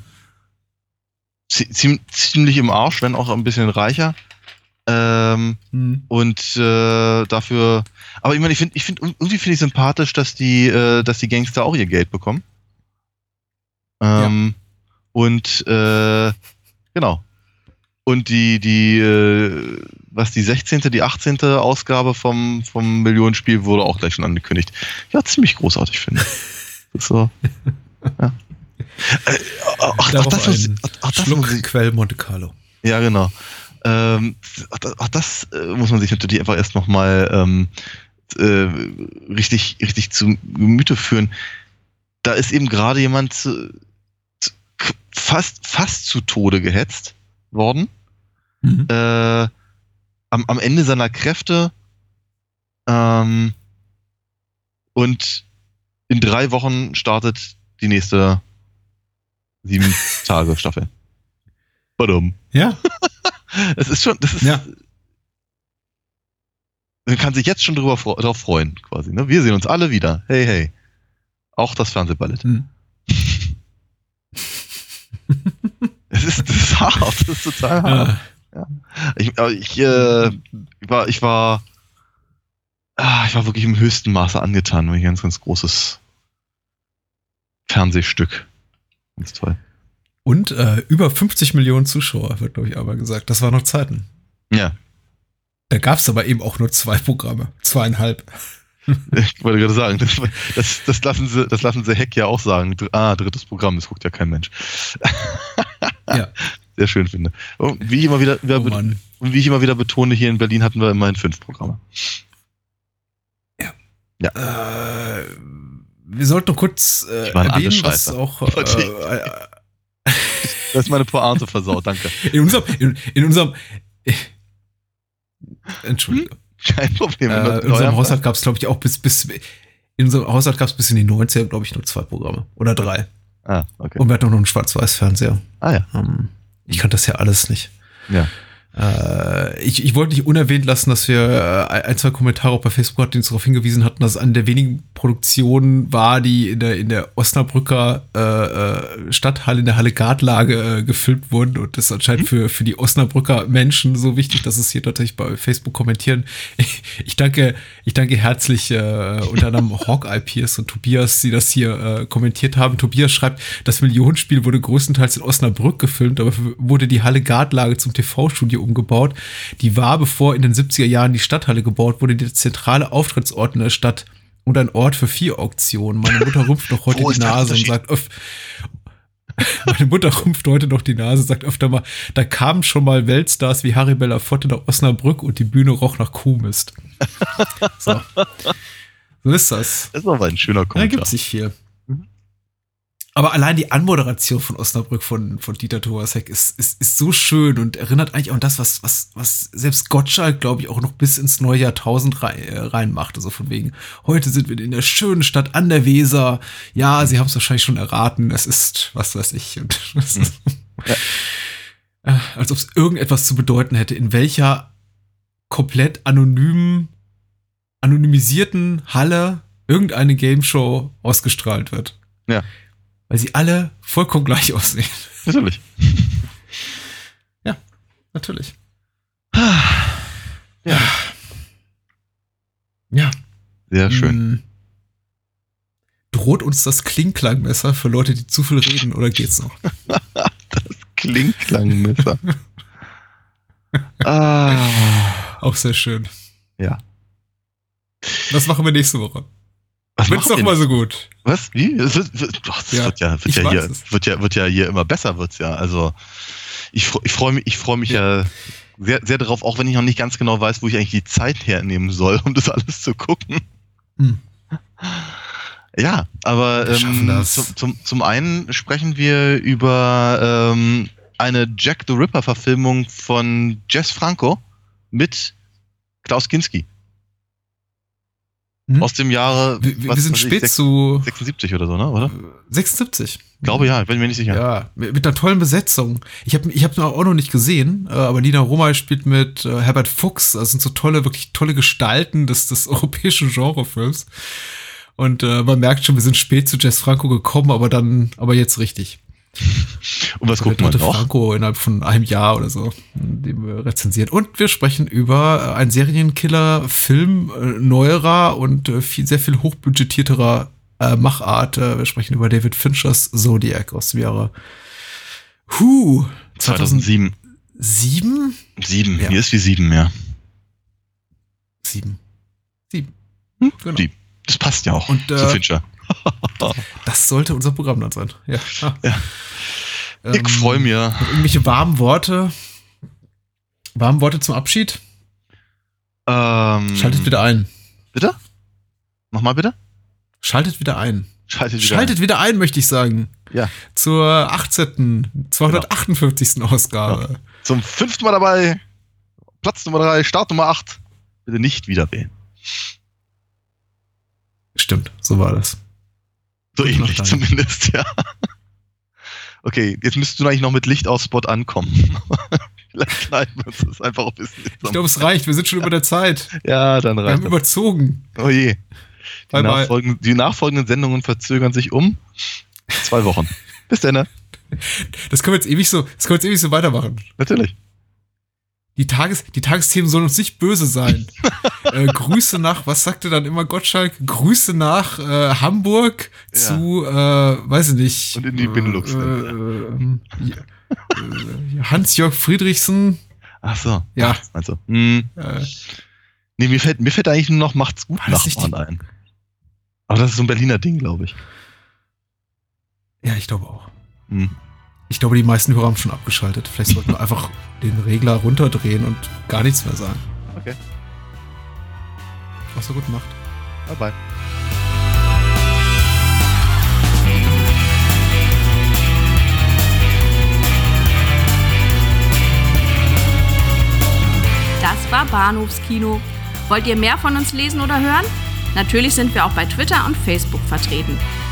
ziemlich im Arsch, wenn auch ein bisschen reicher. Ähm, mhm. Und äh, dafür, aber ich meine, ich finde, ich finde, irgendwie finde ich sympathisch, dass die, äh, dass die Gangster auch ihr Geld bekommen. Ähm, ja. Und äh, genau. Und die, die, äh, was die 16., die 18. Ausgabe vom, vom Millionenspiel wurde auch gleich schon angekündigt. Ja, ziemlich großartig, finde ich. <laughs> so. Ja. Äh, ach, ach, das, muss, ach, das Schluck muss Quell Monte Carlo. Ja, genau. Ähm, ach, das äh, muss man sich natürlich einfach erst nochmal ähm, äh, richtig, richtig zu Gemüte führen. Da ist eben gerade jemand zu, zu, fast, fast zu Tode gehetzt worden. Mhm. Äh, am, am Ende seiner Kräfte ähm, und in drei Wochen startet die nächste sieben <laughs> Tage Staffel. Badum. Ja. <laughs> Es ist schon, das ist. Ja. Man kann sich jetzt schon drüber drauf freuen, quasi. Ne? Wir sehen uns alle wieder. Hey, hey. Auch das Fernsehballett. Hm. <laughs> es ist, das ist hart, das ist total hart. Ja. Ich, ich, äh, ich, war, ich war, ah, ich war wirklich im höchsten Maße angetan, ein ganz, ganz großes Fernsehstück. Ganz toll. Und äh, über 50 Millionen Zuschauer, wird, glaube ich, aber gesagt. Das war noch Zeiten. Ja. Da gab es aber eben auch nur zwei Programme. Zweieinhalb. <laughs> Ich wollte gerade sagen, das, das, das, lassen sie, das lassen sie Heck ja auch sagen. Ah, drittes Programm, das guckt ja kein Mensch. Ja. <laughs> Sehr schön finde. Und wie ich immer wieder, wieder oh wie ich immer wieder betone, hier in Berlin hatten wir immerhin fünf Programme. Ja. Ja. Äh, wir sollten noch kurz äh, erwähnen, was auch. <laughs> Äh, äh, <laughs> das ist meine Pointe versaut, danke. <laughs> In unserem, in, in unserem Entschuldigung. Hm? Kein Problem. Äh, in unserem Haushalt gab es, glaube ich, auch bis, bis in unserem Haushalt gab es bis in die 90er, glaube ich, nur zwei Programme. Oder drei. Ah, okay. Und wir hatten auch noch einen Schwarz-Weiß-Fernseher. Ah ja. Ähm, ich kannte das ja alles nicht. Ja. Äh, ich, ich wollte nicht unerwähnt lassen, dass wir äh, ein, zwei Kommentare auch bei Facebook hatten, die uns darauf hingewiesen hatten, dass es eine der wenigen Produktionen war, die in der, in der Osnabrücker äh, äh Stadthalle, in der Halle Gartlage äh, gefilmt wurden. Und das ist anscheinend mhm. für, für die Osnabrücker Menschen so wichtig, dass es hier tatsächlich bei Facebook kommentieren. Ich, <laughs> ich danke, ich danke herzlich äh, unter anderem <laughs> Hawkeye Pierce und Tobias, die das hier äh, kommentiert haben. Tobias schreibt, das Millionenspiel wurde größtenteils in Osnabrück gefilmt, aber wurde die Halle Gartlage zum TV-Studio umgebaut. Die war, bevor in den 70er Jahren die Stadthalle gebaut wurde, der zentrale Auftrittsort in der Stadt und ein Ort für vier Auktionen. Meine Mutter rümpft noch heute die Nase und sagt, öff, <laughs> meine Mutter rümpft heute noch die Nase, sagt öfter mal, da kamen schon mal Weltstars wie Harry Belafonte nach Osnabrück und die Bühne roch nach Kuhmist. <laughs> So. So ist das. Das ist aber ein schöner Kommentar. Da gibt sich viel. Aber allein die Anmoderation von Osnabrück von, von Dieter Thomasek ist, ist, ist so schön und erinnert eigentlich auch an das, was, was, was selbst Gottschalk, glaube ich, auch noch bis ins neue Jahrtausend rein, äh, reinmacht. Also von wegen, heute sind wir in der schönen Stadt an der Weser. Ja, Sie haben es wahrscheinlich schon erraten. Es ist, was weiß ich. Und <laughs> ja. Äh, als ob es irgendetwas zu bedeuten hätte, in welcher komplett anonymen, anonymisierten Halle irgendeine Game Show ausgestrahlt wird. Ja weil sie alle vollkommen gleich aussehen. Natürlich. <laughs> ja, natürlich. Ja. Ja. Sehr schön. Hm. Droht uns das Klingklangmesser für Leute, die zu viel reden, oder geht's noch? <laughs> das Klingklangmesser. ah. Auch sehr schön. Ja. Was machen wir nächste Woche? Was Wird's doch mal so gut. Was? Wie? Das wird, doch, das ja, wird ja, wird ja hier, wird ja, wird ja hier immer besser, wird's ja. Also ich, ich freue mich, ich freue mich ja. ja sehr, sehr darauf, auch wenn ich noch nicht ganz genau weiß, wo ich eigentlich die Zeit hernehmen soll, um das alles zu gucken. Hm. Ja, aber ähm, zum, zum, zum einen sprechen wir über ähm, eine Jack the Ripper-Verfilmung von Jess Franco mit Klaus Kinski. Hm? Aus dem Jahre. Wir, wir sind spät ich, zu. 76 oder so, ne? Oder? 76. Glaube ja, bin mir nicht sicher. Ja, mit einer tollen Besetzung. Ich habe ich hab auch noch nicht gesehen, äh, aber Nina Roma spielt mit äh, Herbert Fuchs. Das sind so tolle, wirklich tolle Gestalten des, des <laughs> europäischen Genrefilms. Und äh, man merkt schon, wir sind spät zu Jess Franco gekommen, aber dann, aber jetzt richtig. Und was guckt man noch? Franco innerhalb von einem Jahr oder so, den wir rezensiert. Und wir sprechen über einen Serienkiller-Film äh, neuerer und äh, viel, sehr viel hochbudgetierterer äh, Machart. Äh, wir sprechen über David Finchers Zodiac aus dem Jahre huh, 2007. Sieben? Sieben, ja. hier ist wie sieben, ja. Sieben. Sieben. Hm? Genau. Sieben. Das passt ja auch und, äh, zu Fincher. Das sollte unser Programm dann sein. Ja. ja. Ich ähm, freue mich. Irgendwelche warmen Worte. Warmen Worte zum Abschied? Ähm, Schaltet wieder ein. Bitte? Nochmal bitte? Schaltet wieder ein. Schaltet wieder, Schaltet ein. wieder ein, möchte ich sagen. Ja. Zur 18., 258. Genau. Ausgabe. Ja. Zum fünften Mal dabei. Platz Nummer 3, Start Nummer 8. Bitte nicht wieder wählen. Stimmt, so war das. So ähnlich zumindest, ja. Okay, jetzt müsstest du eigentlich noch mit Licht aus Spot ankommen. <laughs> Vielleicht schneiden wir uns das einfach ein bisschen. Ich glaube, es reicht. Wir sind schon über der Zeit. Ja, dann Wir reicht haben das. überzogen. Oh je. Die, Bye, bye. nachfolgenden, die nachfolgenden Sendungen verzögern sich um zwei Wochen. Bis dann, ne? Das können wir jetzt ewig so, das können wir jetzt ewig so weitermachen. Natürlich. Die, Tages, die Tagesthemen sollen uns nicht böse sein. <laughs> äh, Grüße nach, was sagte dann immer Gottschalk? Grüße nach äh, Hamburg Ja. zu, äh, weiß ich nicht. Und in die benelux äh, äh, äh, Hans-Jörg Friedrichsen. Ach so. Ja. Also, hm. Äh, Nee, mir fällt, mir fällt eigentlich nur noch Macht's gut Nachbarn ein. Aber das ist so ein Berliner Ding, glaube ich. ja, ich glaube auch. Hm. Ich glaube, die meisten Hörer haben schon abgeschaltet. Vielleicht sollten wir einfach den Regler runterdrehen und gar nichts mehr sagen. Okay. Was so gut macht. Bye bye. Das war Bahnhofskino. Wollt ihr mehr von uns lesen oder hören? Natürlich sind wir auch bei Twitter und Facebook vertreten.